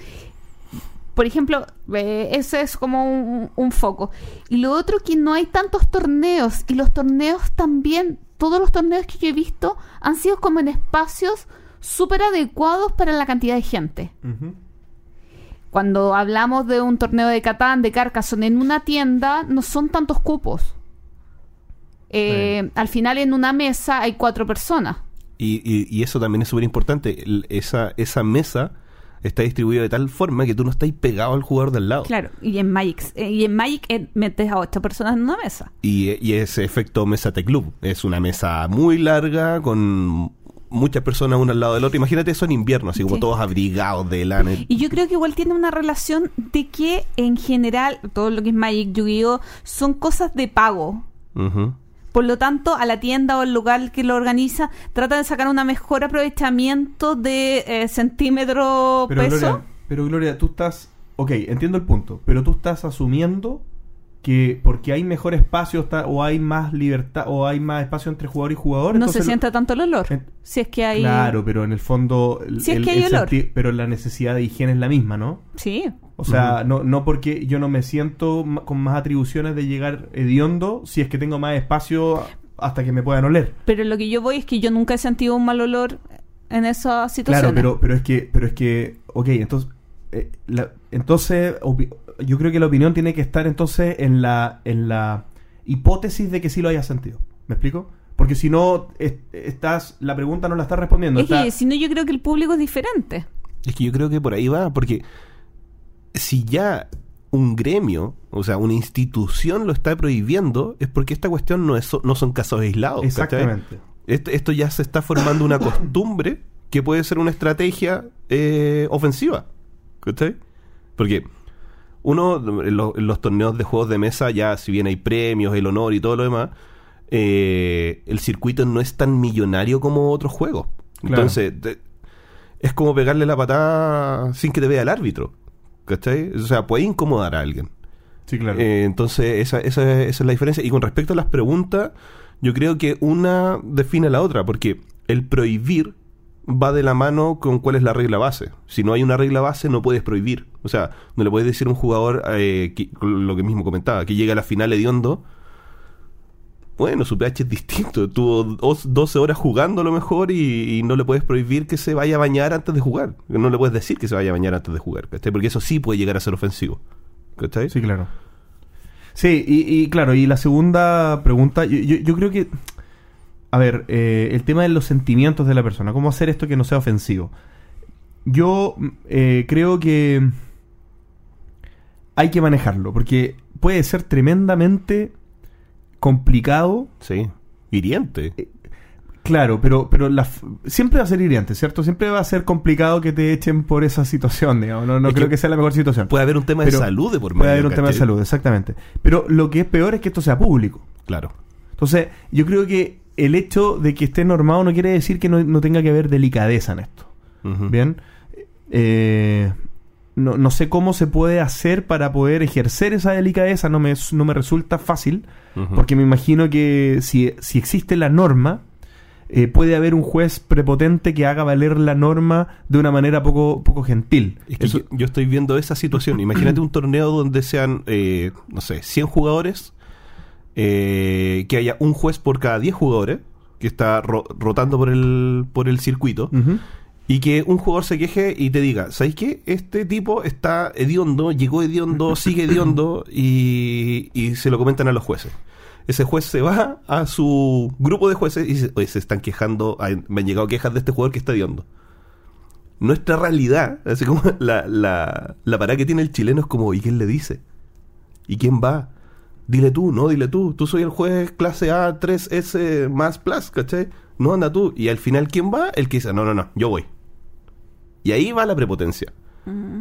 Por ejemplo, eh, ese es como un, un foco. Y lo otro que no hay tantos torneos. Y los torneos también, todos los torneos que yo he visto han sido como en espacios súper adecuados para la cantidad de gente. Cuando hablamos de un torneo de Catán, de Carcassonne, en una tienda no son tantos cupos. Eh, Al final en una mesa hay cuatro personas. Y, y- y eso también es súper importante. Esa, esa mesa está distribuida de tal forma que tú no estás pegado al jugador del lado. Claro, y en Magic, eh, y en Magic eh, metes a ocho personas en una mesa. Y, y ese efecto mesa T Club. Es una mesa muy larga con muchas personas una al lado del otro. Imagínate eso en invierno, así como Sí. todos abrigados de lana. Y yo creo que igual tiene una relación de que en general todo lo que es Magic, Yu-Gi-Oh son cosas de pago. Ujú. Por lo tanto, a la tienda o el lugar que lo organiza trata de sacar un mejor aprovechamiento de eh, centímetro Pero peso. Gloria, pero Gloria, tú estás. Ok, entiendo el punto. Pero tú estás asumiendo que porque hay mejor espacio está- o hay más libertad o hay más espacio entre jugador y jugador. no se lo- sienta tanto el olor. en- si es que hay. Claro, pero en el fondo. el- Si es el- que hay el olor. senti- Pero la necesidad de higiene es la misma, ¿no? Sí. O sea, no, no porque yo no me siento con más atribuciones de llegar hediondo si es que tengo más espacio hasta que me puedan oler. Pero lo que yo voy es que yo nunca he sentido un mal olor en esa situación. Claro, pero, pero es que, pero es que, ok, entonces, eh, la- entonces, yo creo que la opinión tiene que estar entonces en la, en la hipótesis de que sí lo hayas sentido. ¿Me explico? Porque si no, es- estás, la pregunta no la estás respondiendo. Es está- que si no, yo creo que el público es diferente. Es que yo creo que por ahí va, porque si ya un gremio, o sea, una institución lo está prohibiendo, es porque esta cuestión no, es, no son casos aislados. Exactamente. Esto, esto ya se está formando una costumbre que puede ser una estrategia eh, ofensiva. ¿Cachai? Porque uno, en, lo- en los torneos de juegos de mesa, ya si bien hay premios, el honor y todo lo demás, eh, el circuito no es tan millonario como otros juegos. Claro. Entonces, te- es como pegarle la patada sin que te vea el árbitro. ¿Cachai? O sea, puede incomodar a alguien. Sí, claro. Eh, entonces, esa, esa, esa es la diferencia. Y con respecto a las preguntas, yo creo que una define a la otra, porque el prohibir va de la mano con cuál es la regla base. Si no hay una regla base, no puedes prohibir. O sea, no le puedes decir a un jugador, eh, lo que mismo comentaba, que llega a la final hediondo. Bueno, su pH es distinto. Tuvo dos- 12 horas jugando a lo mejor y, y no le puedes prohibir que se vaya a bañar antes de jugar. No le puedes decir que se vaya a bañar antes de jugar, ¿cachai? Porque eso sí puede llegar a ser ofensivo. ¿Cachai? Sí, claro. Sí, y, y claro, y la segunda pregunta, yo, yo- yo creo que, a ver, eh, el tema de los sentimientos de la persona, cómo hacer esto que no sea ofensivo. Yo mm, eh, creo que hay que manejarlo, porque puede ser tremendamente complicado Sí. Hiriente. Claro, pero, pero la siempre va a ser hiriente, ¿cierto? Siempre va a ser complicado que te echen por esa situación, digamos. No, no Es creo que que sea la mejor situación. Puede haber un tema Pero de salud de por Puede medio, haber un tema de salud, exactamente. Pero lo que es peor es que esto sea público. Claro. Entonces, yo creo que el hecho de que esté normado no quiere decir que no, no tenga que haber delicadeza en esto. Bien. Eh, no, no sé cómo se puede hacer para poder ejercer esa delicadeza, no me, no me resulta fácil, porque me imagino que si, si existe la norma, eh, puede haber un juez prepotente que haga valer la norma de una manera poco, poco gentil. Es que Eso- yo, yo estoy viendo esa situación. Imagínate un torneo donde sean, eh, no sé, 100 jugadores, eh, que haya un juez por cada 10 jugadores, que está ro- rotando por el, por el circuito, y que un jugador se queje y te diga, ¿sabes qué? Este tipo está hediondo, llegó hediondo, sigue hediondo, y, y se lo comentan a los jueces. Ese juez se va a su grupo de jueces y dice, oye, se están quejando, me han llegado quejas de este jugador que está hediondo. Nuestra realidad, así como la, la, la parada que tiene el chileno es como, ¿y quién le dice? ¿Y quién va? Dile tú, no, dile tú. Tú soy el juez clase A 3S más plus, ¿cachai? No anda tú. Y al final, ¿quién va? El que dice, no, no, no, yo voy. Y ahí va la prepotencia.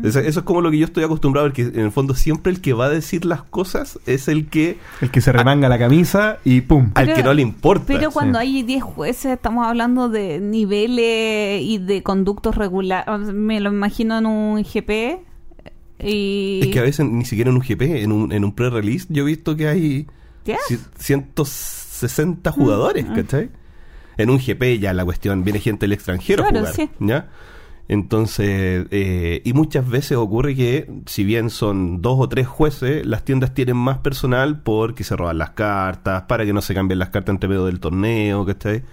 Eso, eso es como lo que yo estoy acostumbrado, porque en el fondo siempre el que va a decir las cosas es el que El que se remanga la camisa y ¡pum! al que no le importa. Pero cuando sí. hay 10 jueces, estamos hablando de niveles y de conductos regulares. Me lo imagino en un GP. Y... Es que a veces ni siquiera en un GP, en un, en un pre-release, yo he visto que hay ci- 160 jugadores, ¿cachai? En un GP ya la cuestión, viene gente del extranjero Claro, a jugar, sí. ¿ya? Entonces, eh, y muchas veces ocurre que, si bien son dos o tres jueces, las tiendas tienen más personal porque se roban las cartas, para que no se cambien las cartas entre medio del torneo, ¿cachai?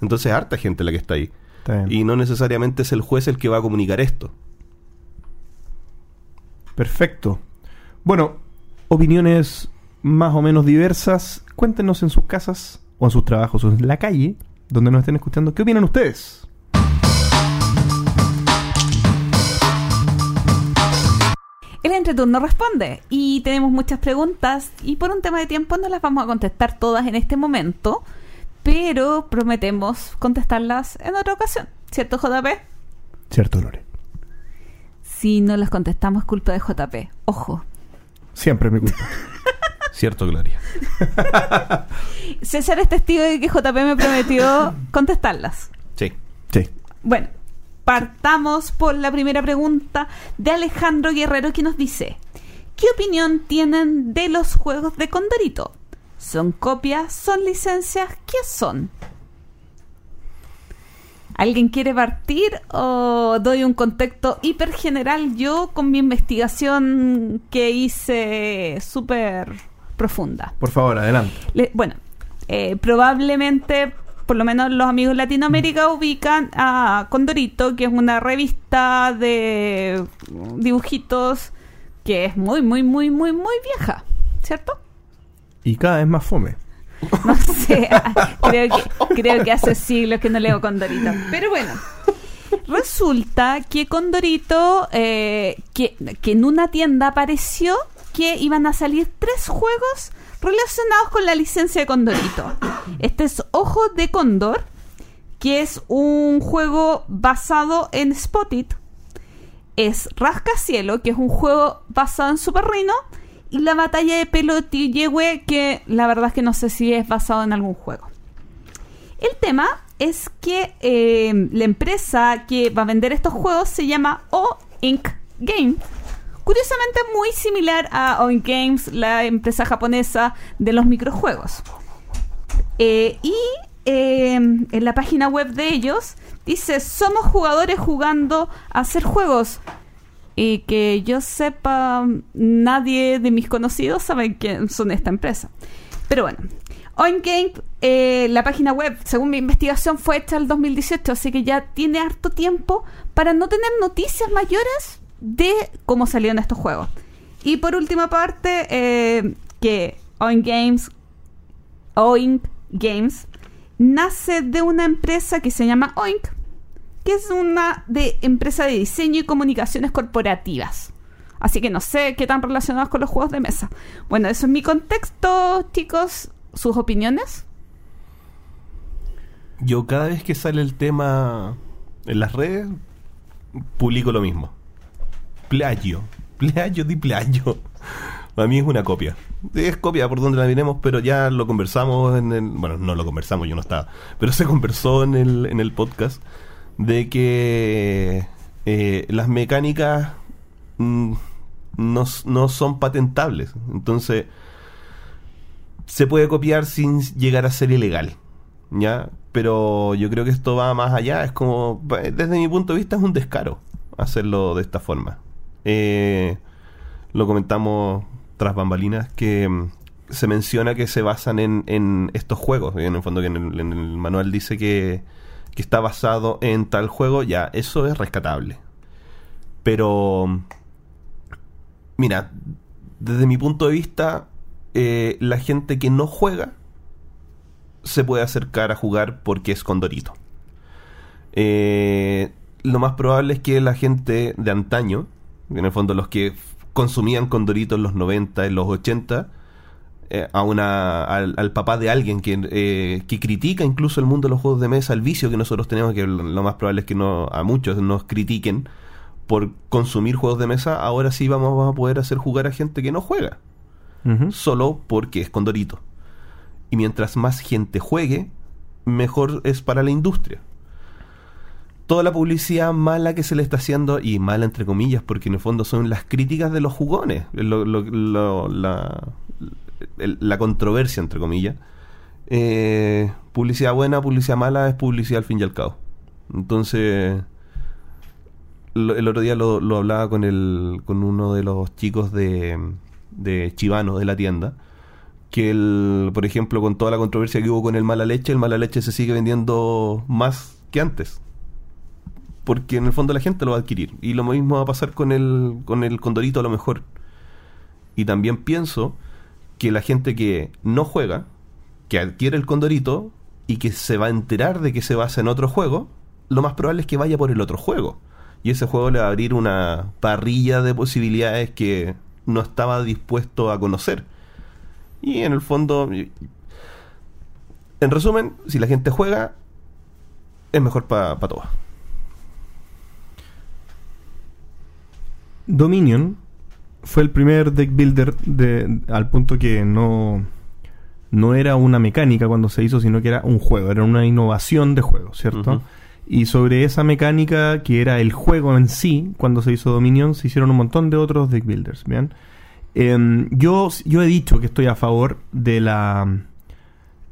Entonces, harta gente la que está ahí. Está. Y no necesariamente es el juez el que va a comunicar esto. Perfecto. Bueno, opiniones más o menos diversas. Cuéntenos en sus casas o en sus trabajos o en la calle, donde nos estén escuchando, ¿qué opinan ustedes? El entreturno responde y tenemos muchas preguntas y por un tema de tiempo no las vamos a contestar todas en este momento, pero prometemos contestarlas en otra ocasión, ¿cierto JP? Cierto, Lore. Si no las contestamos es culpa de JP, ojo. Siempre me culpa. ¿Cierto, Gloria? César es testigo de que JP me prometió contestarlas. Sí. Sí. Bueno, partamos por la primera pregunta de Alejandro Guerrero que nos dice, ¿qué opinión tienen de los juegos de Condorito? ¿Son copias? ¿Son licencias? ¿Qué son? ¿Alguien quiere partir o doy un contexto hiper general yo con mi investigación que hice súper profunda? Por favor, adelante. Le- bueno, eh, probablemente, por lo menos los amigos de Latinoamérica ubican a Condorito, que es una revista de dibujitos que es muy, muy, muy, muy, muy vieja, ¿cierto? Y cada vez más fome. No sé, creo que, creo que hace siglos que no leo Condorito. Pero bueno, resulta que Condorito, eh, que, que en una tienda apareció que iban a salir tres juegos relacionados con la licencia de Condorito. Este es Ojo de Condor, que es un juego basado en Spotted. Es Rascacielo, que es un juego basado en Super Rhino. Y la batalla de Pelotillehue, que la verdad es que no sé si es basado en algún juego. El tema es que eh, la empresa que va a vender estos juegos se llama O-Inc Game. Curiosamente muy similar a O-Inc Games, la empresa japonesa de los microjuegos. Eh, y eh, en la página web de ellos dice, somos jugadores jugando a hacer juegos. Y que yo sepa, nadie de mis conocidos sabe quién son esta empresa. Pero bueno, OnGame, eh, la página web, según mi investigación, fue hecha el 2018, así que ya tiene harto tiempo para no tener noticias mayores de cómo salieron estos juegos. Y por última parte, eh, que Oink Games, Oink Games nace de una empresa que se llama Oink, que es una de empresa de diseño y comunicaciones corporativas. Así que no sé qué tan relacionados con los juegos de mesa. Bueno, eso es mi contexto, chicos. ¿Sus opiniones? Yo cada vez que sale el tema en las redes, publico lo mismo. Plagio. Plagio di plagio. A mí es una copia. Es copia por donde la miremos, pero ya lo conversamos en el... Bueno, no lo conversamos, yo no estaba. Pero se conversó en el, en el podcast de que eh, las mecánicas mm, no, no son patentables. Entonces, se puede copiar sin llegar a ser ilegal. ¿Ya? Pero yo creo que esto va más allá. Es como, desde mi punto de vista, es un descaro hacerlo de esta forma. Eh, lo comentamos tras bambalinas que mm, se menciona que se basan en, en estos juegos. En el fondo, que en el, en el manual dice que, que está basado en tal juego. Ya, eso es rescatable. Pero, mira, desde mi punto de vista, eh, la gente que no juega se puede acercar a jugar porque es Condorito. Eh, lo más probable es que la gente de antaño, en el fondo los que consumían Condorito en los 90, en los 80, eh, a una, al, al papá de alguien que, eh, que critica incluso el mundo de los juegos de mesa, el vicio que nosotros tenemos, que lo, más probable es que no, a muchos nos critiquen por consumir juegos de mesa, ahora sí vamos a poder hacer jugar a gente que no juega solo porque es Condorito. Y mientras más gente juegue, mejor es para la industria. Toda la publicidad mala que se le está haciendo, y mala entre comillas, porque en el fondo son las críticas de los jugones, lo- lo- lo- la, la controversia entre comillas. Eh, publicidad buena, publicidad mala es publicidad al fin y al cabo. Entonces, el otro día lo, lo hablaba con, el, con uno de los chicos de, de Chivano de la tienda. Que, el, por ejemplo, con toda la controversia que hubo con el mala leche, el mala leche se sigue vendiendo más que antes. Porque en el fondo la gente lo va a adquirir. Y lo mismo va a pasar con el, con el condorito a lo mejor. Y también pienso que la gente que no juega, que adquiere el condorito y que se va a enterar de que se basa en otro juego, lo más probable es que vaya por el otro juego. Y ese juego le va a abrir una parrilla de posibilidades que no estaba dispuesto a conocer. Y en el fondo, en resumen, si la gente juega, es mejor para todos. Dominion fue el primer deck builder de, al punto que no, no era una mecánica cuando se hizo, sino que era un juego, era una innovación de juego, ¿cierto? Y sobre esa mecánica, que era el juego en sí, cuando se hizo Dominion, se hicieron un montón de otros deck builders, ¿bien? Em, yo, yo he dicho que estoy a favor de la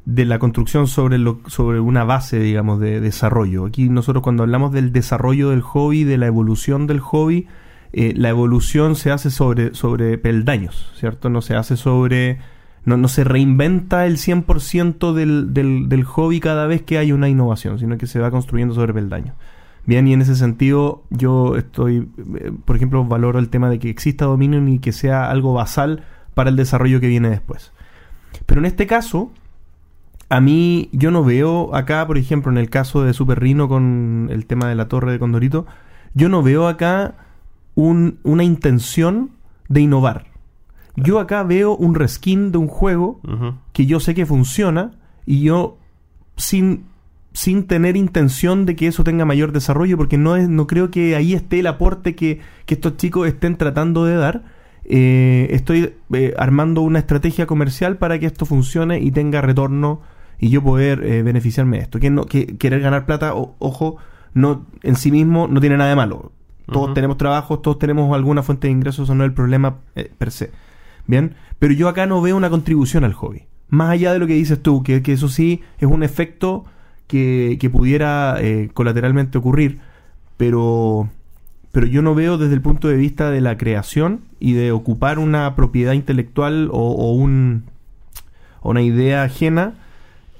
de la construcción sobre lo, sobre una base, digamos, de desarrollo. Aquí nosotros cuando hablamos del desarrollo del hobby, de la evolución del hobby, eh, la evolución se hace sobre, sobre peldaños, ¿cierto? No se hace sobre... No, no se reinventa el 100% del, del, del hobby cada vez que hay una innovación, sino que se va construyendo sobre peldaños. Bien, y en ese sentido yo estoy, eh, por ejemplo, valoro el tema de que exista Dominion y que sea algo basal para el desarrollo que viene después. Pero en este caso, a mí yo no veo acá, por ejemplo, en el caso de Super Rino con el tema de la torre de Condorito, yo no veo acá un- una intención de innovar. Yo acá veo un reskin de un juego que yo sé que funciona y yo sin, sin tener intención de que eso tenga mayor desarrollo, porque no, es, no creo que ahí esté el aporte que, que estos chicos estén tratando de dar. eh, estoy eh, armando una estrategia comercial para que esto funcione y tenga retorno y yo poder eh, beneficiarme de esto. Que, no, que querer ganar plata, o- ojo, no en sí mismo no tiene nada de malo. Todos tenemos trabajos, todos tenemos alguna fuente de ingresos, eso no es el problema eh, per se. Bien, pero yo acá no veo una contribución al hobby. Más allá de lo que dices tú, que, que eso sí es un efecto que, que pudiera eh, colateralmente ocurrir, pero, pero yo no veo desde el punto de vista de la creación y de ocupar una propiedad intelectual o, o un, o una idea ajena,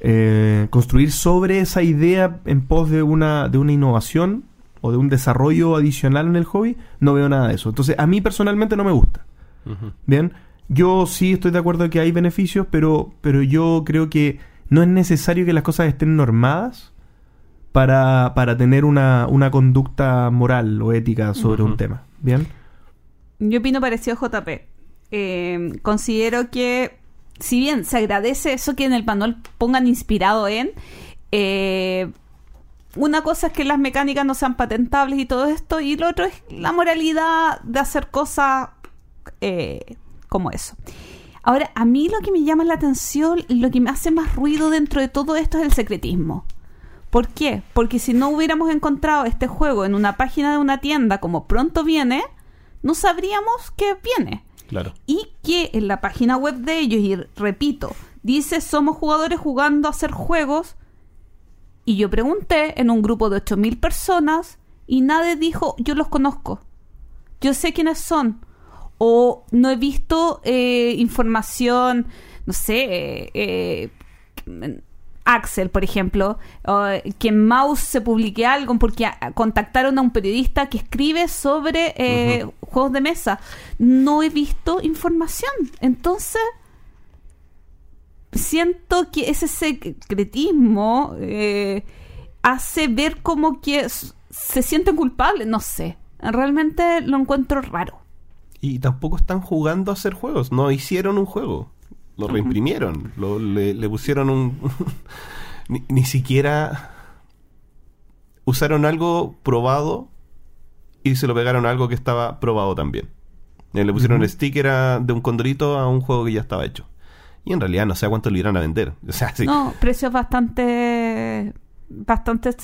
eh, construir sobre esa idea en pos de una, de una innovación o de un desarrollo adicional en el hobby, no veo nada de eso. Entonces, a mí personalmente no me gusta. Bien, yo sí estoy de acuerdo que hay beneficios, pero, pero yo creo que no es necesario que las cosas estén normadas para, para tener una, una conducta moral o ética sobre un tema. Bien. Yo opino parecido a JP. Eh, considero que, si bien se agradece eso que en el manual pongan inspirado en, Eh, una cosa es que las mecánicas no sean patentables y todo esto, y lo otro es la moralidad de hacer cosas eh, como eso. Ahora, a mí lo que me llama la atención, lo que me hace más ruido dentro de todo esto es el secretismo. ¿Por qué? Porque si no hubiéramos encontrado este juego en una página de una tienda como pronto viene, no sabríamos que viene. Claro. Y que en la página web de ellos, y repito, dice somos jugadores jugando a hacer juegos. Y yo pregunté en un grupo de 8.000 personas y nadie dijo yo los conozco. Yo sé quiénes son. O no he visto eh, información, no sé, eh, eh, Axel, por ejemplo, que en Mouse se publique algo porque contactaron a un periodista que escribe sobre eh, juegos de mesa. No he visto información. Entonces, siento que ese secretismo eh, hace ver como que se sienten culpables. No sé. Realmente lo encuentro raro. Y tampoco están jugando a hacer juegos. No hicieron un juego. Lo reimprimieron. Lo, le, le pusieron un... ni, ni siquiera usaron algo probado y se lo pegaron a algo que estaba probado también. Eh, Le pusieron el sticker a- de un condorito a un juego que ya estaba hecho. Y en realidad no sé a cuánto le irán a vender. O sea, sí. No, precios bastante, bastante,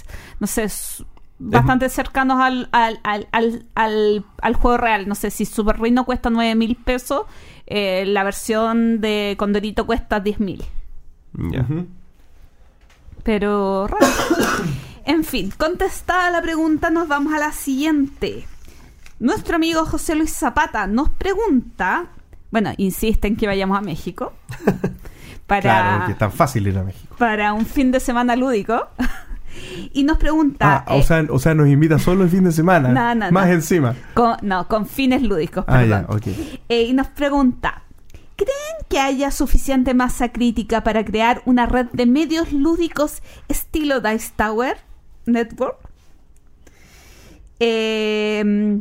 no sé, bastante cercanos al, al, al, al, al, al juego real. No sé, si Super Reino cuesta 9 mil pesos, eh, la versión de Condorito cuesta 10 mil. Ya. Pero raro. En fin, contestada la pregunta, nos vamos a la siguiente. Nuestro amigo José Luis Zapata nos pregunta, bueno, insiste en que vayamos a México para, Claro, que es tan fácil ir a México. para un fin de semana lúdico. y nos pregunta, Ah, o, eh, sea, o sea, nos invita solo el fin de semana. No, no, Más no. encima. con, no, con fines lúdicos, Ah, perdón. ya, ok. Eh, y nos pregunta, ¿creen que haya suficiente masa crítica para crear una red de medios lúdicos estilo Dice Tower Network? Eh,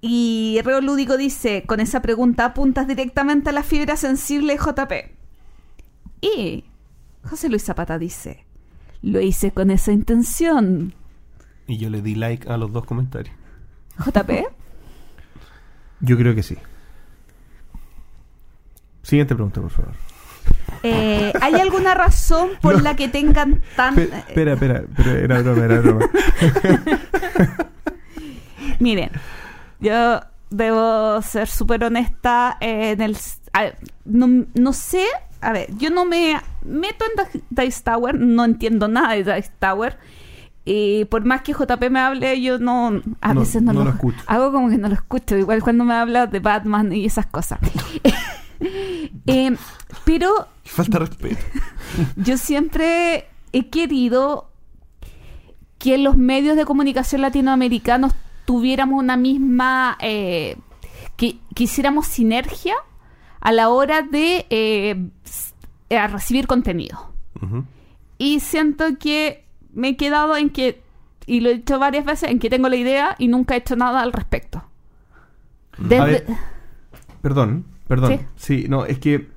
y Reo Lúdico dice, con esa pregunta apuntas directamente a la fibra sensible JP. Y José Luis Zapata dice, lo hice con esa intención. Y yo le di like a los dos comentarios. JP, Yo creo que sí. Siguiente pregunta, por favor. eh, ¿hay alguna razón por No. la que tengan tan... Pe- espera, espera, era broma, era broma. Miren, yo debo ser súper honesta eh, en el... a- no, no sé, a ver, yo no me meto en Di- Dice Tower, no entiendo nada de Dice Tower. Y por más que JP me hable, yo no... A No- veces no, no lo, lo escucho. Hago como que no lo escucho, igual cuando me habla de Batman y esas cosas. Eh, pero Falta respeto. yo siempre he querido que los medios de comunicación latinoamericanos tuviéramos una misma, eh, que, que hiciéramos sinergia a la hora de eh, a recibir contenido. Y siento que me he quedado en que, y lo he dicho varias veces, en que tengo la idea y nunca he hecho nada al respecto. Desde- A ver, Perdón, perdón. Sí. Sí, no, es que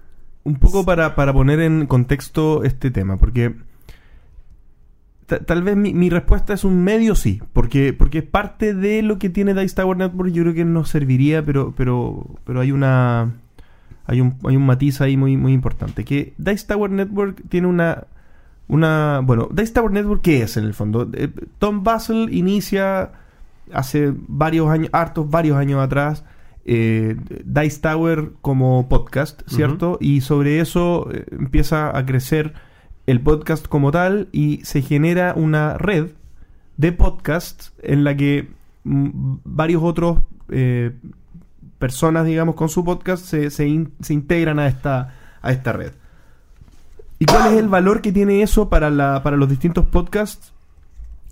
un poco para, para poner en contexto este tema, porque tal vez mi, mi respuesta es un medio sí, porque, porque es parte de lo que tiene Dice Tower Network, yo creo que nos serviría, pero, pero, pero hay una hay un, hay un matiz ahí muy, muy importante, que Dice Tower Network tiene una una bueno, Dice Tower Network ¿qué es en el fondo? Eh, Tom Basel inicia hace varios años, hartos varios años atrás, eh, Dice Tower como podcast, ¿cierto? Y sobre eso eh, empieza a crecer el podcast como tal y se genera una red de podcasts en la que mm, varios otros eh, personas, digamos, con su podcast se, se, in- se integran a esta, a esta red. ¿Y cuál es el valor que tiene eso para, la, para los distintos podcasts?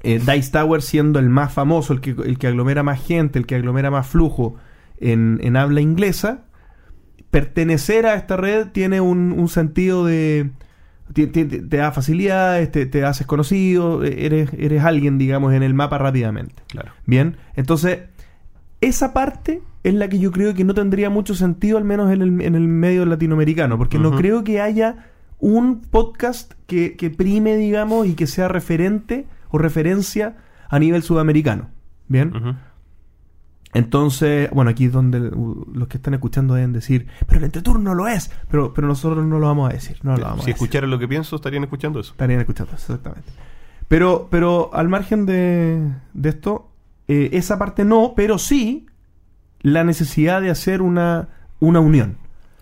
Eh, Dice Tower siendo el más famoso, el que, el que aglomera más gente, el que aglomera más flujo en, en habla inglesa, pertenecer a esta red tiene un sentido de... Te, te da facilidades, te, te haces conocido, eres, eres alguien, digamos, en el mapa rápidamente. Claro. Bien, entonces, esa parte es la que yo creo que no tendría mucho sentido, al menos en el, en el medio latinoamericano, porque no creo que haya un podcast que, que prime, digamos, y que sea referente o referencia a nivel sudamericano. ¿Bien? Entonces, bueno, aquí es donde los que están escuchando deben decir, pero el entreturno lo es, pero, pero nosotros no lo vamos a decir, no lo vamos si a decir. escucharan lo que pienso, estarían escuchando eso. Estarían escuchando eso, exactamente. Pero, pero al margen de, de esto, eh, esa parte no, pero sí la necesidad de hacer una, una unión.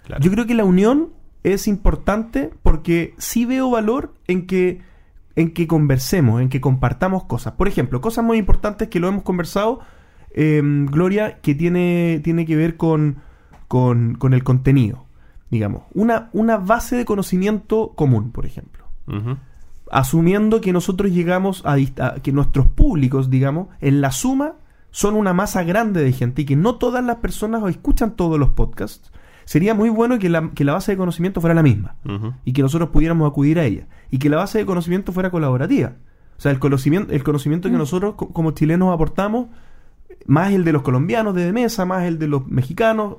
Claro. Yo creo que la unión es importante porque sí veo valor en que, en que conversemos, en que compartamos cosas. Por ejemplo, cosas muy importantes que lo hemos conversado, eh, Gloria, que tiene, tiene que ver con, con, con el contenido. Digamos, una, una base de conocimiento común, por ejemplo asumiendo que nosotros llegamos a, a- que nuestros públicos, digamos, en la suma son una masa grande de gente y que no todas las personas escuchan todos los podcasts, sería muy bueno que la, que la base de conocimiento fuera la misma y que nosotros pudiéramos acudir a ella y que la base de conocimiento fuera colaborativa. O sea, el conocimiento, el conocimiento que nosotros co- como chilenos aportamos, más el de los colombianos de mesa, más el de los mexicanos,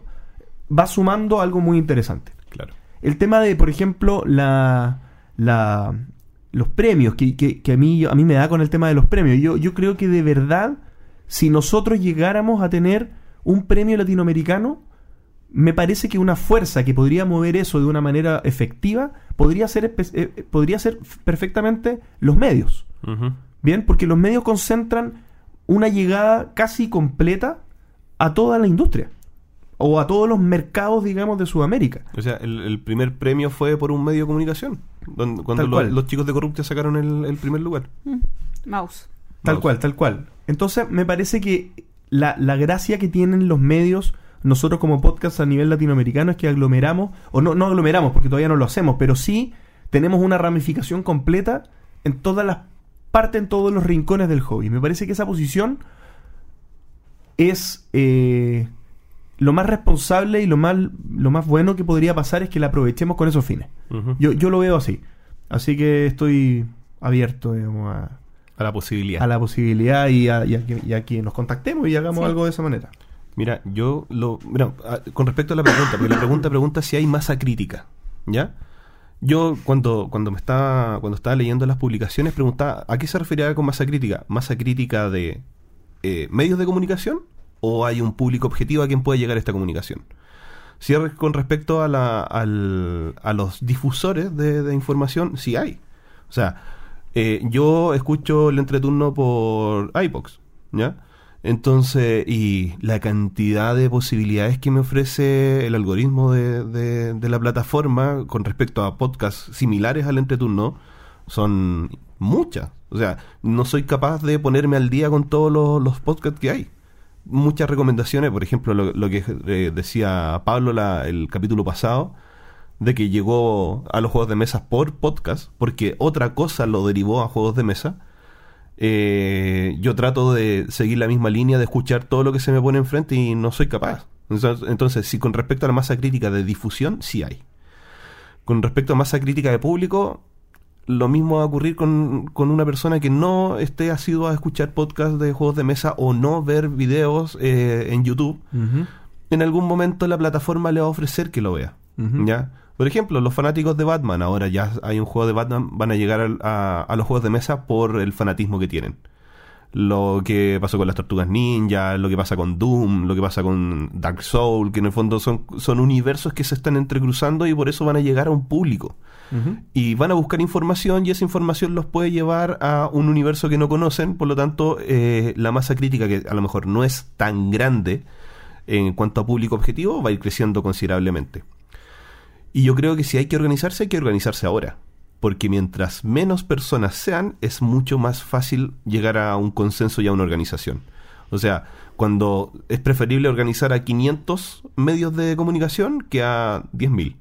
va sumando algo muy interesante. Claro. El tema de, por ejemplo, la, la- los premios, que, que- que a, mí, a mí me da con el tema de los premios. Yo, yo creo que de verdad, si nosotros llegáramos a tener un premio latinoamericano, me parece que una fuerza que podría mover eso de una manera efectiva podría ser, espe- eh, podría ser perfectamente los medios. Bien, porque los medios concentran una llegada casi completa a toda la industria o a todos los mercados, digamos, de Sudamérica. O sea, el, el primer premio fue por un medio de comunicación. donde- cuando Tal lo- cual. los chicos de Corruptia sacaron el, el primer lugar. Mouse. Tal cual, tal cual. Entonces, me parece que la, la gracia que tienen los medios, nosotros como podcast a nivel latinoamericano, es que aglomeramos, o no, no aglomeramos porque todavía no lo hacemos, pero sí tenemos una ramificación completa en todas las partes, en todos los rincones del hobby. Me parece que esa posición es eh, lo más responsable y lo más, lo más bueno que podría pasar es que la aprovechemos con esos fines. Yo, yo lo veo así. Así que estoy abierto digamos, a, A la posibilidad. a la posibilidad y a, y a que, y a que nos contactemos y hagamos Sí. algo de esa manera. Mira, yo lo. Bueno, a- con respecto a la pregunta, porque la pregunta pregunta si hay masa crítica. ¿Ya? Yo cuando, cuando me estaba, cuando estaba leyendo las publicaciones preguntaba ¿a qué se refería con masa crítica? ¿Masa crítica de eh, medios de comunicación? ¿O hay un público objetivo a quien puede llegar esta comunicación? Si con respecto a, la, al- a los difusores de, de información, sí hay. O sea, eh, yo escucho el entreturno por iBox, ¿ya? Entonces, y la cantidad de posibilidades que me ofrece el algoritmo de, de- la plataforma con respecto a podcasts similares al entreturno son muchas. O sea, no soy capaz de ponerme al día con todos los, los podcasts que hay. Muchas recomendaciones, por ejemplo, lo, lo que eh, decía Pablo el capítulo pasado, de que llegó a los juegos de mesa por podcast, porque otra cosa lo derivó a juegos de mesa. Eh, yo trato de seguir la misma línea, de escuchar todo lo que se me pone enfrente y no soy capaz. Entonces, entonces, si con respecto a la masa crítica de difusión, sí hay. Con respecto a masa crítica de público, lo mismo va a ocurrir con, con una persona que no esté asidua a escuchar podcasts de juegos de mesa o no ver videos eh, en YouTube. En algún momento la plataforma le va a ofrecer que lo vea. ¿Ya? Por ejemplo, los fanáticos de Batman, ahora ya hay un juego de Batman, van a llegar a, a los juegos de mesa por el fanatismo que tienen. Lo que pasó con las Tortugas Ninja, lo que pasa con Doom, lo que pasa con Dark Soul, que en el fondo son, son universos que se están entrecruzando y por eso van a llegar a un público. Y van a buscar información y esa información los puede llevar a un universo que no conocen, por lo tanto eh, la masa crítica, que a lo mejor no es tan grande en cuanto a público objetivo, va a ir creciendo considerablemente. Y yo creo que si hay que organizarse, hay que organizarse ahora. Porque mientras menos personas sean, es mucho más fácil llegar a un consenso y a una organización. O sea, cuando es preferible organizar a 500 medios de comunicación que a 10.000.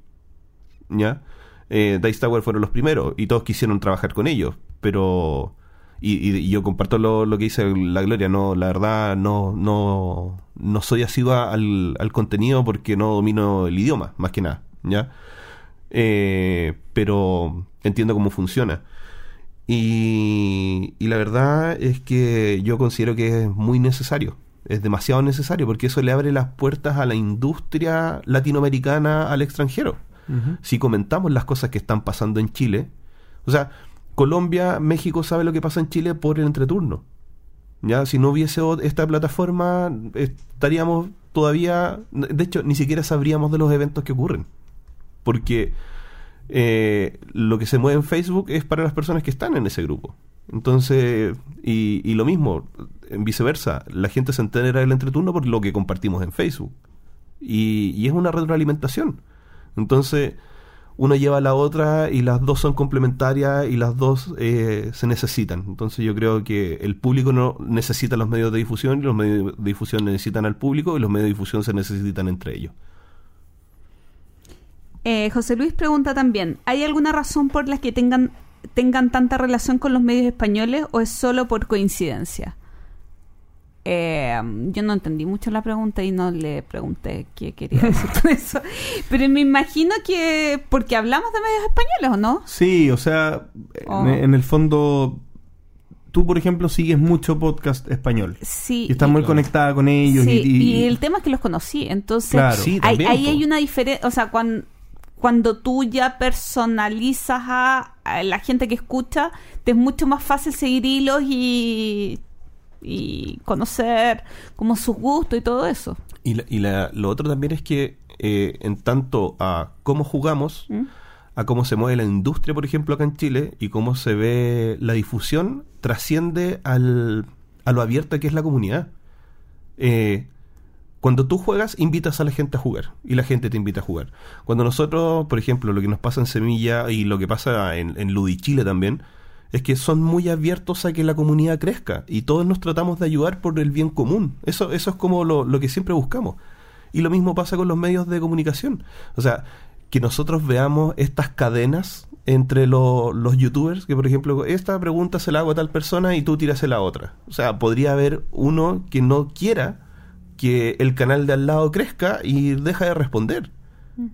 ¿Ya? Eh, Dice Tower fueron los primeros y todos quisieron trabajar con ellos. Pero. Y, yo comparto lo, lo que dice la Gloria. No, la verdad, no, no, no soy asidua al, al contenido porque no domino el idioma, más que nada. ¿Ya? Eh, pero entiendo cómo funciona. Y, y la verdad es que yo considero que es muy necesario. Es demasiado necesario porque eso le abre las puertas a la industria latinoamericana al extranjero. si comentamos las cosas que están pasando en Chile, o sea, Colombia, México sabe lo que pasa en Chile por el entreturno. Ya, si no hubiese esta plataforma, estaríamos todavía, de hecho, ni siquiera sabríamos de los eventos que ocurren. Porque eh, lo que se mueve en Facebook es para las personas que están en ese grupo. Entonces, y, y lo mismo, en viceversa, la gente se entera del entreturno por lo que compartimos en Facebook. Y, es una retroalimentación. Entonces, una lleva a la otra y las dos son complementarias y las dos eh, se necesitan. Entonces yo creo que el público no necesita los medios de difusión y los medios de difusión necesitan al público y los medios de difusión se necesitan entre ellos. Eh, José Luis pregunta también, ¿hay alguna razón por la que tengan, tengan tanta relación con los medios españoles o es solo por coincidencia? Eh, yo no entendí mucho la pregunta y no le pregunté qué quería decir con eso. Pero me imagino que porque hablamos de medios españoles, ¿o no? Sí, o sea, Oh. en, en el fondo, tú, por ejemplo, sigues mucho podcast español. Sí. Y estás y- muy conectada con ellos. Sí, y, y- y el tema es que los conocí, entonces Claro. Sí, ahí, también, ahí po. hay una diferencia, o sea, cuando, cuando tú ya personalizas a, a la gente que escucha, te es mucho más fácil seguir hilos y, y conocer como sus gustos y todo eso. Y, la- y la- lo otro también es que eh, en tanto a cómo jugamos, ¿Mm? a cómo se mueve la industria, por ejemplo, acá en Chile, y cómo se ve la difusión, trasciende al, a lo abierta que es la comunidad. Eh, cuando tú juegas, invitas a la gente a jugar y la gente te invita a jugar. Cuando nosotros, por ejemplo, lo que nos pasa en Semilla y lo que pasa en, en Ludi Chile también, es que son muy abiertos a que la comunidad crezca y todos nos tratamos de ayudar por el bien común. Eso, eso es como lo, lo que siempre buscamos. Y lo mismo pasa con los medios de comunicación. O sea, que nosotros veamos estas cadenas entre lo- los youtubers, que por ejemplo, esta pregunta se la hago a tal persona y tú tiras la otra. O sea, podría haber uno que no quiera que el canal de al lado crezca y deja de responder.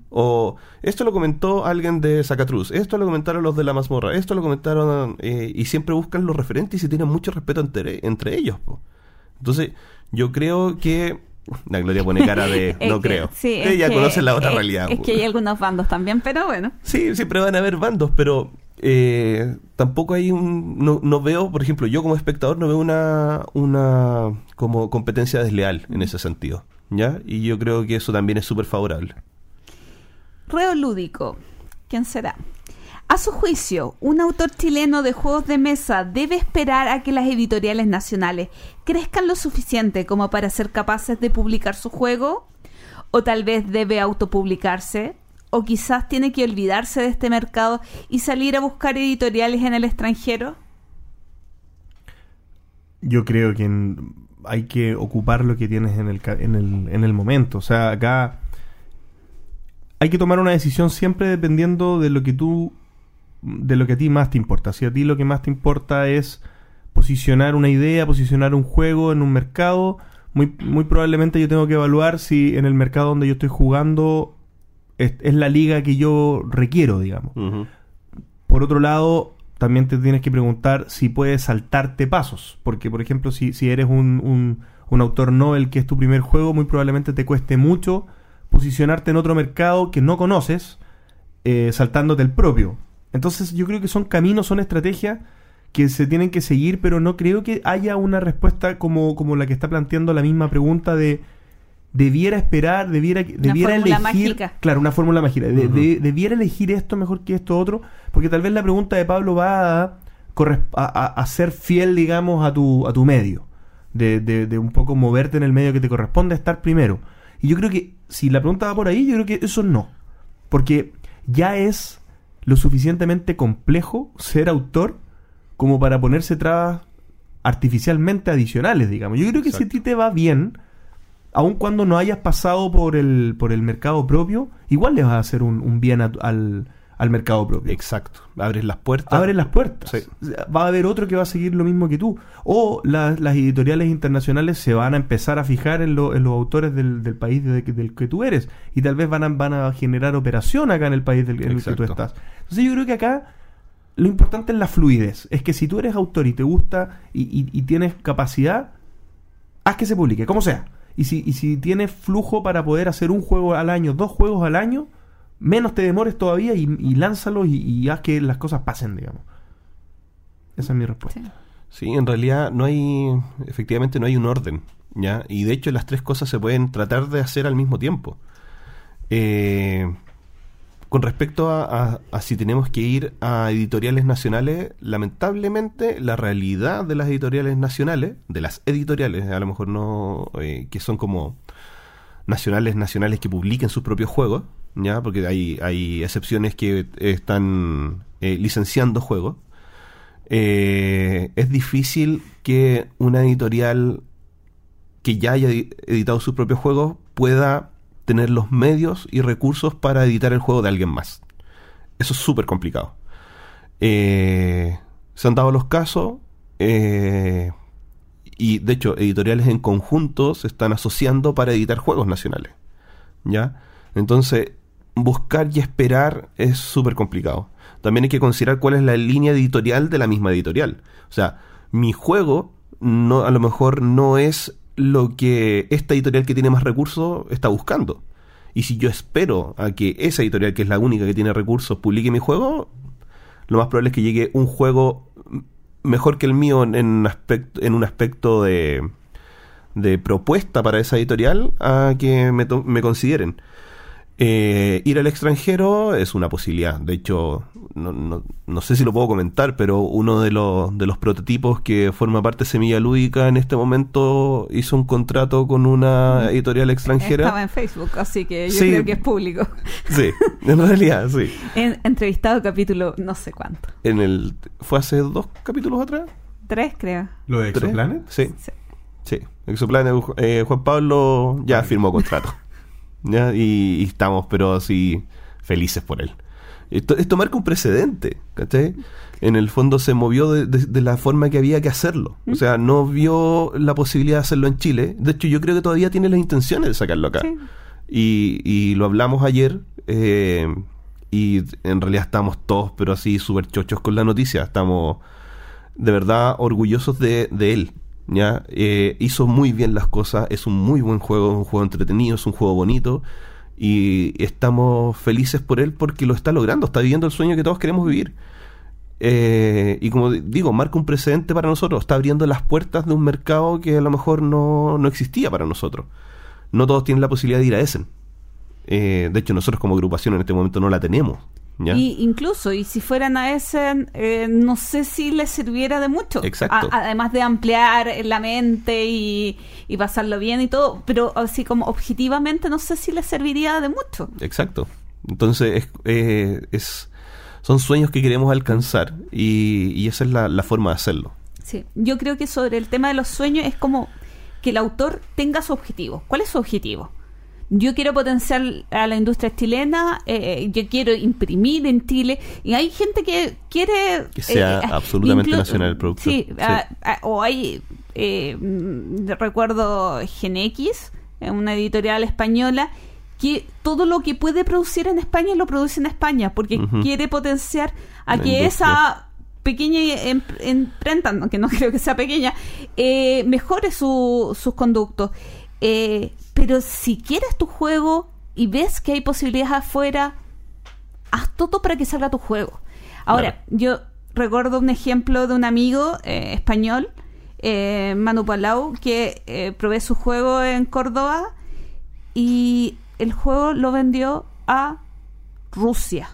O esto lo comentó alguien de Zacatruz, esto lo comentaron los de la mazmorra, esto lo comentaron eh, y siempre buscan los referentes y se tienen mucho respeto entre, entre ellos. po. Entonces, yo creo que... La Gloria pone cara de no que- creo. sí, Ella que- conoce la otra es- realidad. Es po. que hay algunos bandos también, pero bueno. Sí, siempre van a haber bandos, pero eh, tampoco hay un... No, no veo, por ejemplo, yo como espectador no veo una, una como competencia desleal en ese sentido. ¿Ya? Y yo creo que eso también es súper favorable. Reo Lúdico, ¿quién será? A su juicio, un autor chileno de juegos de mesa debe esperar a que las editoriales nacionales crezcan lo suficiente como para ser capaces de publicar su juego, o tal vez debe autopublicarse, o quizás tiene que olvidarse de este mercado y salir a buscar editoriales en el extranjero. yo creo que hay que ocupar lo que tienes en el, en, el, en el momento. O sea, acá hay que tomar una decisión siempre dependiendo de lo que tú, de lo que a ti más te importa. Si a ti lo que más te importa es posicionar una idea, posicionar un juego en un mercado, muy, muy probablemente yo tengo que evaluar si en el mercado donde yo estoy jugando es, es la liga que yo requiero, digamos. Por otro lado, también te tienes que preguntar si puedes saltarte pasos. Porque, por ejemplo, si, si eres un, un, un autor novel que es tu primer juego, muy probablemente te cueste mucho posicionarte en otro mercado que no conoces, eh, saltándote el propio. Entonces, yo creo que son caminos, son estrategias que se tienen que seguir, pero no creo que haya una respuesta como, como la que está planteando la misma pregunta de debiera esperar, debiera, debiera fórmula elegir, mágica. claro, una fórmula mágica, de- de- debiera elegir esto mejor que esto otro, porque tal vez la pregunta de Pablo va a, corres- a, a- a ser fiel, digamos, a tu, a tu medio, de, de- de un poco moverte en el medio que te corresponde estar primero. Y yo creo que si la pregunta va por ahí, yo creo que eso no, porque ya es lo suficientemente complejo ser autor como para ponerse trabas artificialmente adicionales, digamos. Yo creo que si a ti te va bien, aun cuando no hayas pasado por el, por el mercado propio, igual le vas a hacer un, un bien a- al, al mercado propio. Exacto. Abres las puertas. Abre las puertas. Sí. Va a haber otro que va a seguir lo mismo que tú. O la- las editoriales internacionales se van a empezar a fijar en, lo- en los autores del, del país de- del que tú eres. Y tal vez van a, van a generar operación acá en el país del, en el que tú estás. Entonces yo creo que acá lo importante es la fluidez. Es que si tú eres autor y te gusta y, y- y tienes capacidad, haz que se publique, como sea. Y si, y si tienes flujo para poder hacer un juego al año, dos juegos al año, menos te demores todavía y, y lánzalos y, y haz que las cosas pasen, digamos. Esa es mi respuesta. Sí. Sí, en realidad no hay, efectivamente no hay un orden, ¿ya? Y de hecho las tres cosas se pueden tratar de hacer al mismo tiempo. Eh, con respecto a, si tenemos que ir a editoriales nacionales, lamentablemente la realidad de las editoriales nacionales, de las editoriales, a lo mejor no, eh, que son como nacionales, nacionales que publiquen sus propios juegos, ¿ya? Porque hay, hay excepciones que están eh, licenciando juegos. Eh, es difícil que una editorial que ya haya edi- editado sus propios juegos pueda tener los medios y recursos para editar el juego de alguien más. Eso es súper complicado. Eh, se han dado los casos eh, y de hecho editoriales en conjunto se están asociando para editar juegos nacionales. ¿Ya? Entonces, buscar y esperar es súper complicado. También hay que considerar cuál es la línea editorial de la misma editorial. O sea, mi juego no, a lo mejor no es lo que esta editorial que tiene más recursos está buscando. Y si yo espero a que esa editorial, que es la única que tiene recursos, publique mi juego, lo más probable es que llegue un juego mejor que el mío en, en aspecto, en un aspecto de, de propuesta para esa editorial a que me, me consideren. Eh, ir al extranjero es una posibilidad. De hecho, no, no- no sé si lo puedo comentar, pero uno de los, de los prototipos que forma parte de Semilla Lúdica en este momento hizo un contrato con una editorial extranjera. Estaba en Facebook, así que yo Sí. creo que es público. Sí, en realidad, sí. En, entrevistado capítulo no sé cuánto. En el, ¿Fue hace dos capítulos atrás? Tres, creo. ¿Lo de ¿Tres? Exoplanet? Sí. Sí. Sí, Exoplanet, eh, Juan Pablo ya firmó contrato. ¿Ya? Y, y estamos, pero así, felices por él. Esto, esto marca un precedente, ¿cachai? En el fondo se movió de, de- de la forma que había que hacerlo. O sea, no vio la posibilidad de hacerlo en Chile. De hecho, yo creo que todavía tiene las intenciones de sacarlo acá. Sí. Y, y lo hablamos ayer. eh, y en realidad estamos todos, pero así, súper chochos con la noticia. Estamos de verdad orgullosos de, de él. ¿Ya? Eh, hizo muy bien las cosas, es un muy buen juego, es un juego entretenido, es un juego bonito y estamos felices por él porque lo está logrando, está viviendo el sueño que todos queremos vivir. Eh, y como digo, marca un precedente para nosotros, está abriendo las puertas de un mercado que a lo mejor no, no existía para nosotros. No todos tienen la posibilidad de ir a Essen. Eh, de hecho, nosotros como agrupación en este momento no la tenemos. ¿Ya? Y incluso, y si fueran a ese, eh, no sé si les sirviera de mucho. Exacto. A- además de ampliar la mente y, y pasarlo bien y todo, pero así como objetivamente no sé si les serviría de mucho. Exacto. Entonces, es, eh, es- son sueños que queremos alcanzar y, y esa es la, la forma de hacerlo. Sí, yo creo que sobre el tema de los sueños es como que el autor tenga su objetivo. ¿Cuál es su objetivo? Yo quiero potenciar a la industria chilena, eh, yo quiero imprimir en Chile, y hay gente que quiere... Que sea eh, absolutamente inclu- nacional el producto. Sí, Sí. ah, ah, o hay, eh, mm, recuerdo Gen X, eh, una editorial española, que todo lo que puede producir en España lo produce en España, porque quiere potenciar a La que industria. esa pequeña em- imprenta, aunque no creo que sea pequeña, eh, mejore su- sus conductos. Eh, pero si quieres tu juego y ves que hay posibilidades afuera, haz todo para que salga tu juego. Ahora, yo recuerdo un ejemplo de un amigo eh, español, eh, Manu Palau, que eh, probé su juego en Córdoba y el juego lo vendió a Rusia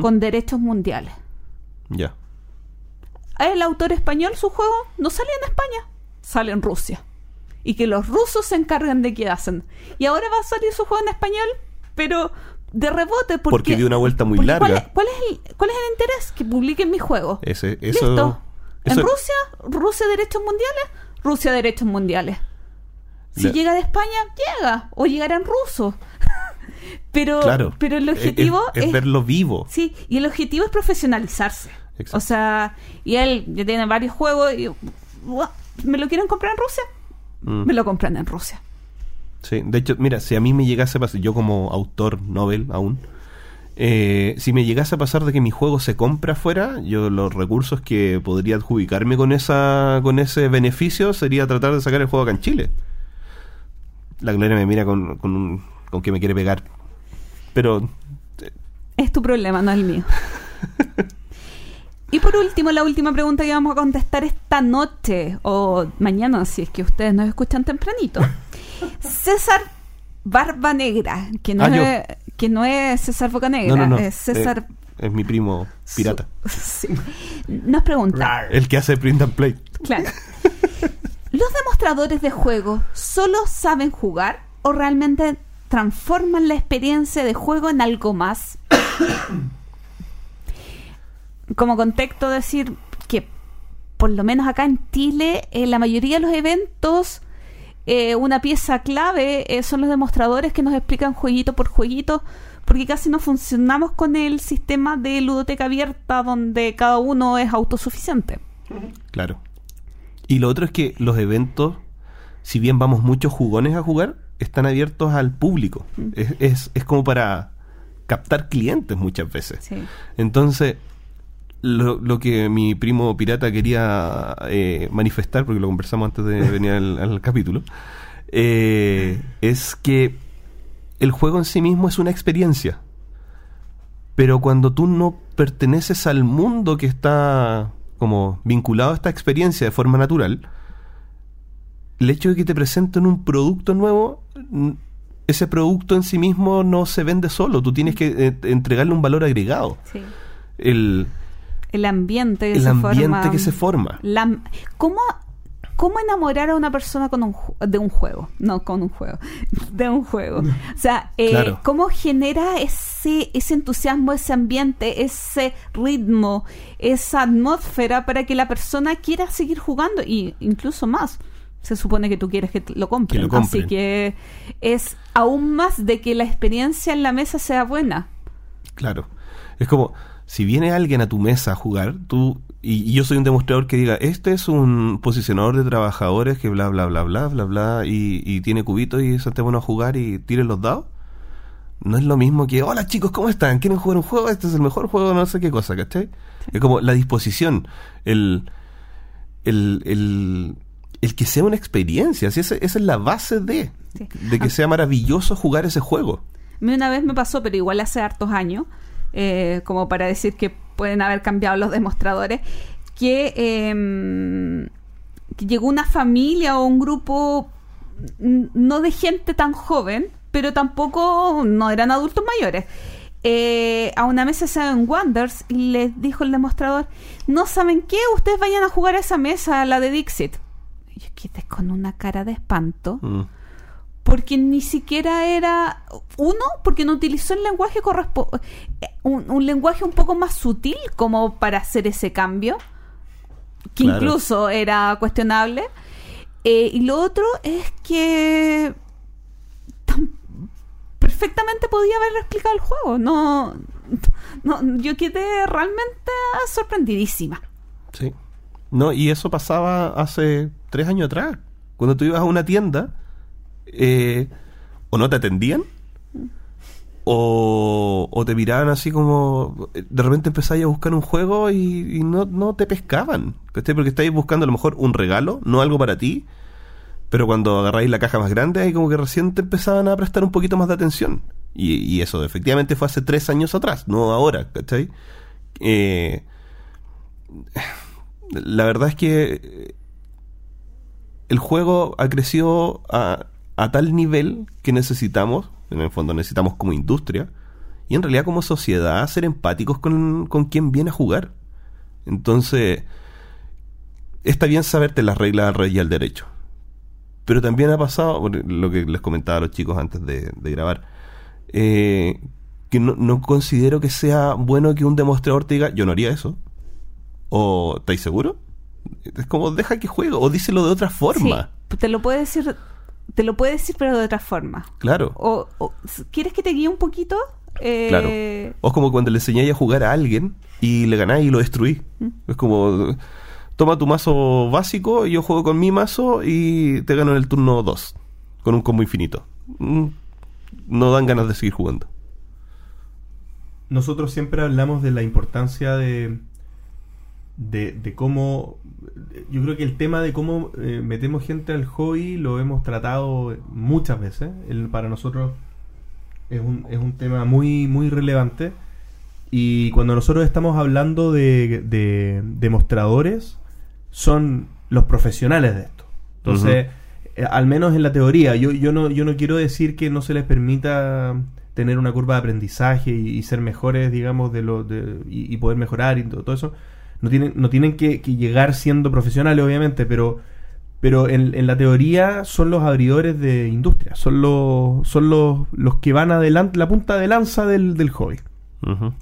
con derechos mundiales. Ya. El autor español, su juego, no sale en España, sale en Rusia. Y que los rusos se encargan de qué hacen. Y ahora va a salir su juego en español, pero de rebote. Porque, Porque dio una vuelta muy larga. ¿cuál es, cuál es el, cuál es el interés? Que publiquen mi juego. Ese, eso, Listo. eso- En Rusia, Rusia derechos mundiales, Rusia derechos mundiales. Si llega de España, llega. O llegará en ruso. pero, Claro. pero el Es- objetivo es, es verlo vivo. Sí, y el objetivo es profesionalizarse. Exacto. O sea, y él ya tiene varios juegos y "Ua, ¿me lo quieren comprar en Rusia? Mm. Me lo compran en Rusia. Sí, de hecho, mira, si a mí me llegase a pasar, yo como autor Nobel aún, eh, si me llegase a pasar de que mi juego se compra afuera, yo los recursos que podría adjudicarme con esa con ese beneficio sería tratar de sacar el juego acá en Chile. La Gloria me mira con, con, un- con que me quiere pegar. Pero Es tu problema, no el mío. Y por último, la última pregunta que vamos a contestar esta noche o mañana, si es que ustedes nos escuchan tempranito. César Barba Negra, que no, Ah, es, que no es César Boca Negra, No, no, no. es César... Eh, es mi primo pirata. Sí. Nos pregunta, El que hace print and play. claro, ¿los demostradores de juego solo saben jugar o realmente transforman la experiencia de juego en algo más? Como contexto decir que por lo menos acá en Chile, en la mayoría de los eventos, eh, una pieza clave eh, son los demostradores que nos explican jueguito por jueguito, porque casi no funcionamos con el sistema de ludoteca abierta donde cada uno es autosuficiente. Claro. Y lo otro es que los eventos, si bien vamos muchos jugones a jugar, están abiertos al público. Es, es, es como para captar clientes muchas veces. Sí. Entonces, lo, lo que mi primo pirata quería eh, manifestar, porque lo conversamos antes de venir al, al capítulo, eh, es que el juego en sí mismo es una experiencia. Pero cuando tú no perteneces al mundo que está como vinculado a esta experiencia de forma natural, el hecho de que te presenten un producto nuevo, ese producto en sí mismo no se vende solo, tú tienes que eh, entregarle un valor agregado. Sí. El, El ambiente que el se ambiente forma. que se forma. La- ¿cómo, ¿Cómo enamorar a una persona con un, de un juego? No, con un juego. De un juego. O sea, eh, Claro. ¿cómo genera ese, ese entusiasmo, ese ambiente, ese ritmo, esa atmósfera para que la persona quiera seguir jugando? Y incluso más. Se supone que tú quieres que lo compren. Que lo compren. Así que es aún más de que la experiencia en la mesa sea buena. Claro. Es como, si viene alguien a tu mesa a jugar, tú, y, yo soy un demostrador que diga, este es un posicionador de trabajadores que bla, bla, bla, bla, bla, bla, y, y tiene cubitos y se bueno a jugar y tiren los dados. No es lo mismo que, hola chicos, ¿cómo están? ¿Quieren jugar un juego? Este es el mejor juego, no sé qué cosa, ¿cachai? Es como la disposición, el, el, el, el que sea una experiencia, si esa, esa es la base de, Sí. de que sea maravilloso jugar ese juego. Una vez me pasó, pero igual hace hartos años, eh, como para decir que pueden haber cambiado los demostradores, que, que llegó una familia o un grupo no de gente tan joven, pero tampoco no eran adultos mayores. eh, a una mesa Seven Wonders y les dijo el demostrador, no saben qué, ustedes vayan a jugar a esa mesa, la de Dixit. Y yo quedé con una cara de espanto Mm. Porque ni siquiera era uno porque no utilizó el lenguaje correspo- eh, un, un lenguaje un poco más sutil como para hacer ese cambio que Claro. incluso era cuestionable Eh, y lo otro es que tan- perfectamente podía haber explicado el juego no, no yo quedé realmente sorprendidísima Sí. No, y eso pasaba hace tres años atrás. Cuando tú ibas a una tienda, eh, o no te atendían, o, o te miraban así como. De repente empezabas a buscar un juego y, no, no te pescaban. ¿cachai? Porque estáis buscando a lo mejor un regalo, no algo para ti. Pero cuando agarráis la caja más grande, ahí como que recién te empezaban a prestar un poquito más de atención. Y, eso efectivamente fue hace tres años atrás, no ahora, ¿cachai? Eh, la verdad es que el juego ha crecido a, a tal nivel que necesitamos, en el fondo necesitamos como industria, y en realidad como sociedad ser empáticos con, con quien viene a jugar. Entonces, está bien saberte las reglas al rey y al derecho. Pero también ha pasado, lo que les comentaba a los chicos antes de, de grabar, eh, que no, no considero que sea bueno que un demostrador te diga, yo no haría eso. O, ¿estáis seguro? Es como, deja que juegue, o díselo de otra forma. Te lo puede decir te lo puede decir pero de otra forma Claro, o, o- ¿quieres que te guíe un poquito? Eh, claro. O es como cuando le enseñáis a jugar a alguien y le ganáis y lo destruís. ¿Mm? Es como, toma tu mazo básico y yo juego con mi mazo y te gano en el turno 2, con un combo infinito. Mm, No dan ganas de seguir jugando. Nosotros siempre hablamos de la importancia de, de, de cómo... Yo creo que el tema de cómo eh, metemos gente al hobby lo hemos tratado muchas veces. El- para nosotros Es un, es un tema muy, muy relevante. Y cuando nosotros estamos hablando de, de demostradores, son los profesionales de esto. Entonces, eh, al menos en la teoría, yo, yo, no, yo no quiero decir que no se les permita tener una curva de aprendizaje y, y ser mejores, digamos, de lo, de, y, y poder mejorar y todo, todo eso. No tienen, no tienen que, que llegar siendo profesionales, obviamente, pero pero en, en la teoría son los abridores de industria, son los, son los, los que van adelante, la punta de lanza del, del hobby.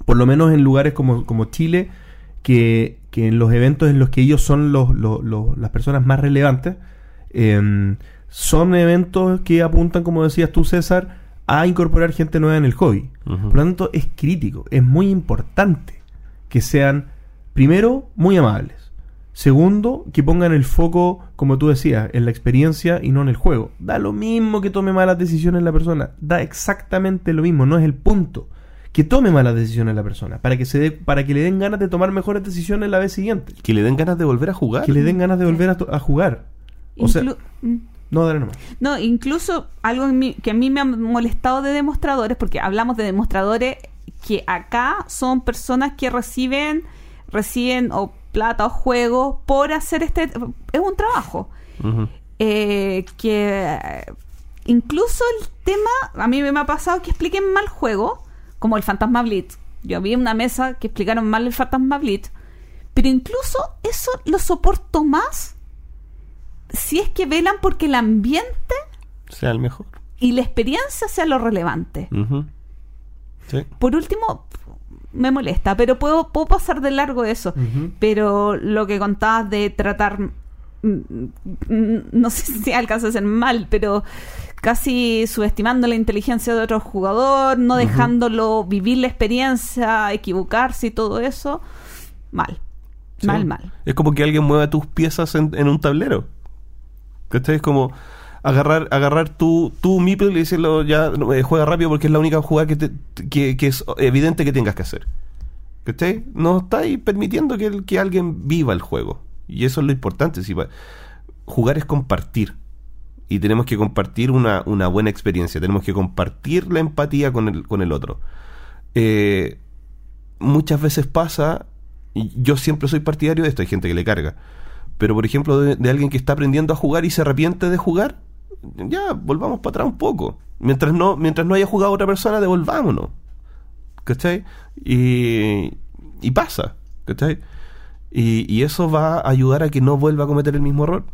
Por lo menos en lugares como, como Chile, que, que en los eventos en los que ellos son los, los- los- las personas más relevantes, em, son eventos que apuntan, como decías tú, César, a incorporar gente nueva en el hobby. Por lo tanto, es crítico, es muy importante que sean, primero, muy amables. Segundo, que pongan el foco, como tú decías, en la experiencia y no en el juego. Da lo mismo que tome malas decisiones la persona. Da exactamente lo mismo, no es el punto. Que tome malas decisiones la persona, para que se dé, para que le den ganas de tomar mejores decisiones la vez siguiente. Que le den ganas de volver a jugar. Que le den ganas de volver a, jugar. O sea, Inclu- mm. no, dale nomás. No, incluso algo en mí- que a mí me ha molestado de demostradores, porque hablamos de demostradores que acá son personas que reciben, reciben o plata o juego por hacer este... Es un trabajo. Eh, que eh, incluso el tema, a mí me ha pasado que expliquen mal juego, como el Fantasma Blitz. Yo vi una mesa que explicaron mal el Fantasma Blitz, pero incluso eso lo soporto más si es que velan porque el ambiente Sea el mejor. y la experiencia sea lo relevante. Sí. Por último, me molesta, pero puedo, puedo pasar de largo eso. Pero lo que contabas de tratar, mm, mm, no sé si alcanza a ser mal, pero casi subestimando la inteligencia de otro jugador, no dejándolo vivir la experiencia, equivocarse y todo eso, mal. Sí. Mal, mal. Es como que alguien mueva tus piezas en, en un tablero. ¿Cachai? Es como agarrar, agarrar tu, tu meeple y decirlo ya, eh, juega rápido porque es la única jugada que, te- que, es evidente que tengas que hacer. ¿Cachai? No estáis permitiendo que, que alguien viva el juego. Y eso es lo importante. Si va- jugar es compartir. Y tenemos que compartir una, una buena experiencia. Tenemos que compartir la empatía con el, con el otro. Eh, muchas veces pasa, yo siempre soy partidario de esto, hay gente que le carga, pero por ejemplo de alguien que está aprendiendo a jugar y se arrepiente de jugar, ya, volvamos para atrás un poco. Mientras no, mientras no haya jugado otra persona, devolvámonos. ¿Cachai? Y, y pasa, ¿cachai? Y, y eso va a ayudar a que no vuelva a cometer el mismo error.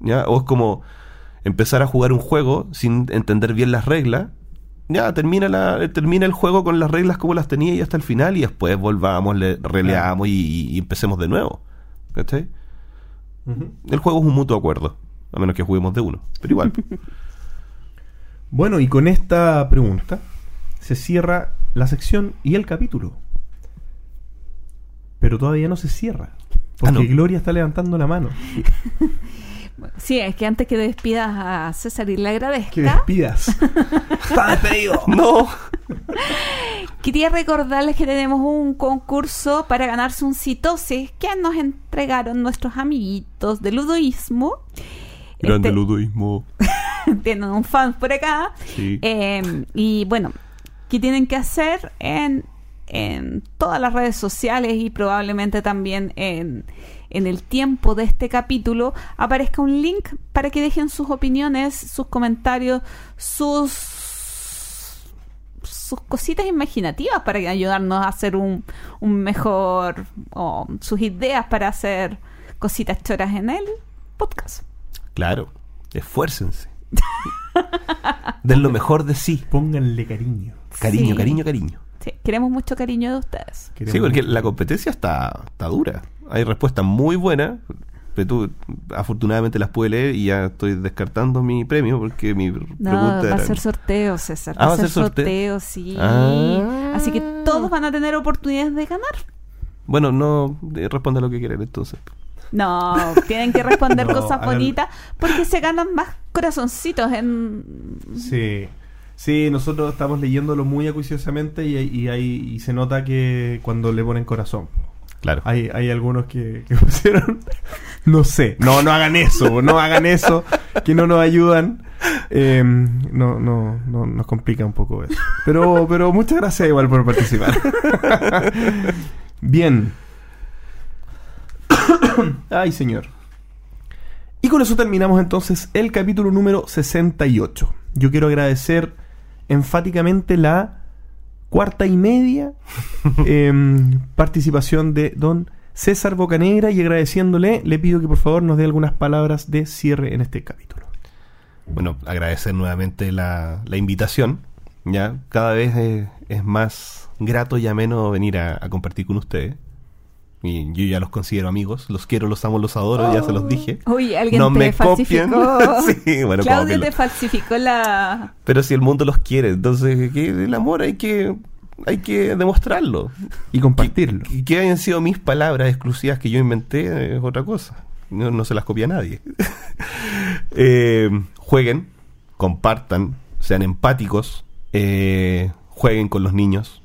¿Ya? O es como empezar a jugar un juego sin entender bien las reglas. Ya, termina, la, termina el juego con las reglas como las tenía y hasta el final y después volvamos, le, releamos y, y empecemos de nuevo. ¿Cachai? El juego es un mutuo acuerdo, a menos que juguemos de uno. Pero igual. Bueno, y con esta pregunta se cierra la sección y el capítulo. Pero todavía no se cierra. Porque Ah, no. Gloria está levantando la mano. Sí, es que antes que despidas a César y le Que agradezca, despidas. ¡Está despedido! no. Quería recordarles que tenemos un concurso para ganarse un citosis que nos entregaron nuestros amiguitos de ludoísmo. Grande Este, ludoísmo. tienen un fan por acá. Sí. Eh, y bueno, ¿qué tienen que hacer en, en todas las redes sociales y probablemente también en, en el tiempo de este capítulo aparezca un link para que dejen sus opiniones, sus comentarios, sus sus cositas imaginativas para ayudarnos a hacer un, un mejor o sus ideas para hacer cositas choras en el podcast. Claro. Esfuércense. Den lo mejor de sí. Pónganle cariño. Cariño, Sí. cariño, cariño. Sí, queremos mucho cariño de ustedes. Sí, porque la competencia está, está dura. Hay respuestas muy buenas. Pero tú, afortunadamente, las pude leer y ya estoy descartando mi premio porque mi No, pregunta va era... a ser sorteo, César. Ah, va a ser sorteo, sorteo. sí. Ah. Así que todos van a tener oportunidades de ganar. Bueno, no eh, responda lo que quieren entonces. No, tienen que responder No, cosas bonitas porque se ganan más corazoncitos en... Sí. Sí, nosotros estamos leyéndolo muy acuciosamente y, y, hay- y se nota que cuando le ponen corazón. Claro. Hay, hay algunos que, que pusieron. No sé. No, no hagan eso. No hagan eso. Que no nos ayudan. Eh, no, no, no, nos complica un poco eso. Pero, pero muchas gracias igual por participar. Bien. Ay, señor. Y con eso terminamos entonces el capítulo número 68. Yo quiero agradecer enfáticamente la cuarta y media em, participación de don César Bocanegra y agradeciéndole le pido que por favor nos dé algunas palabras de cierre en este capítulo. Bueno, agradecer nuevamente la, la invitación. Ya cada vez es más grato y ameno venir a, a compartir con ustedes. Y yo ya los considero amigos, los quiero, los amo, los adoro, ya se los dije. Oye, alguien No te me copien. Sí, bueno, cópienlo. te falsificó la. Pero si el mundo los quiere, entonces que el amor hay que hay que demostrarlo. Y compartirlo. Y que hayan sido mis palabras exclusivas que yo inventé es otra cosa. No, no se las copia nadie. Eh, jueguen, compartan, sean empáticos, eh, jueguen con los niños.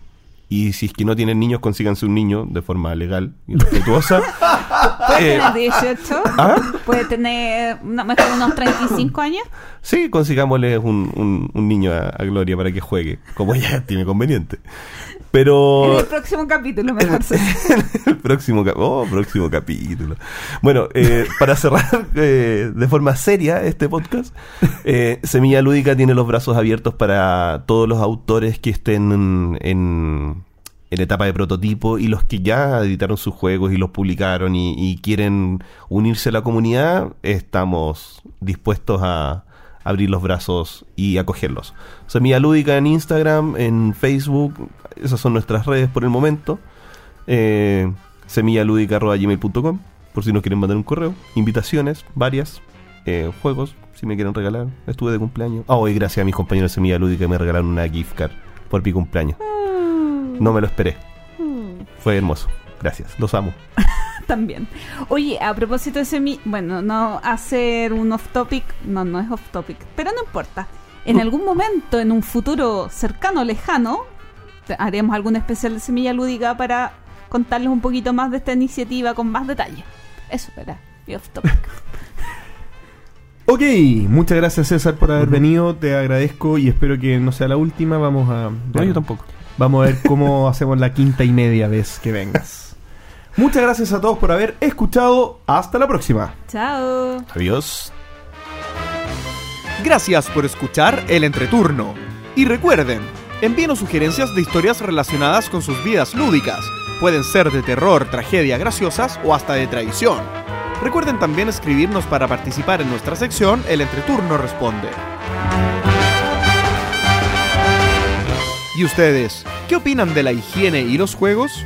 Y si es que no tienen niños, consíganse un niño de forma legal y respetuosa. ¿Puede Eh, tener 18? ¿Ah? ¿Puede tener no, mejor unos 35 años? Sí, consigámosle un, un- un niño a, a Gloria para que juegue, como ella tiene conveniente. Pero En el próximo capítulo, mejor sí. el próximo, oh, próximo capítulo. Bueno, eh, para cerrar eh, de forma seria este podcast, eh, Semilla Lúdica tiene los brazos abiertos para todos los autores que estén en, en, en etapa de prototipo y los que ya editaron sus juegos y los publicaron y, y quieren unirse a la comunidad, estamos dispuestos a abrir los brazos y acogerlos. Semilla Lúdica en Instagram, en Facebook, esas son nuestras redes por el momento eh, semillalúdica.gmail.com por si nos quieren mandar un correo. Invitaciones, varias, eh, juegos, si me quieren regalar. Estuve de cumpleaños. Ah, hoy gracias a mis compañeros de Semilla Lúdica que me regalaron una gift card por mi cumpleaños. No me lo esperé. Fue hermoso. Gracias, los amo. También. Oye, a propósito de semi, bueno, no hacer un off topic, no, no es off topic, pero no importa. En algún momento, en un futuro cercano, lejano, haremos algún especial de semilla lúdica para contarles un poquito más de esta iniciativa con más detalle. Eso era mi off topic. Ok, muchas gracias César por haber venido, te agradezco y espero que no sea la última. Vamos a No, yo tampoco. Vamos a ver cómo hacemos la quinta y media vez que vengas. Muchas gracias a todos por haber escuchado. Hasta la próxima. Chao. Adiós. Gracias por escuchar el entreturno. Y recuerden, envíenos sugerencias de historias relacionadas con sus vidas lúdicas. Pueden ser de terror, tragedia, graciosas o hasta de traición. Recuerden también escribirnos para participar en nuestra sección El Entreturno Responde. ¿Y ustedes? ¿Qué opinan de la higiene y los juegos?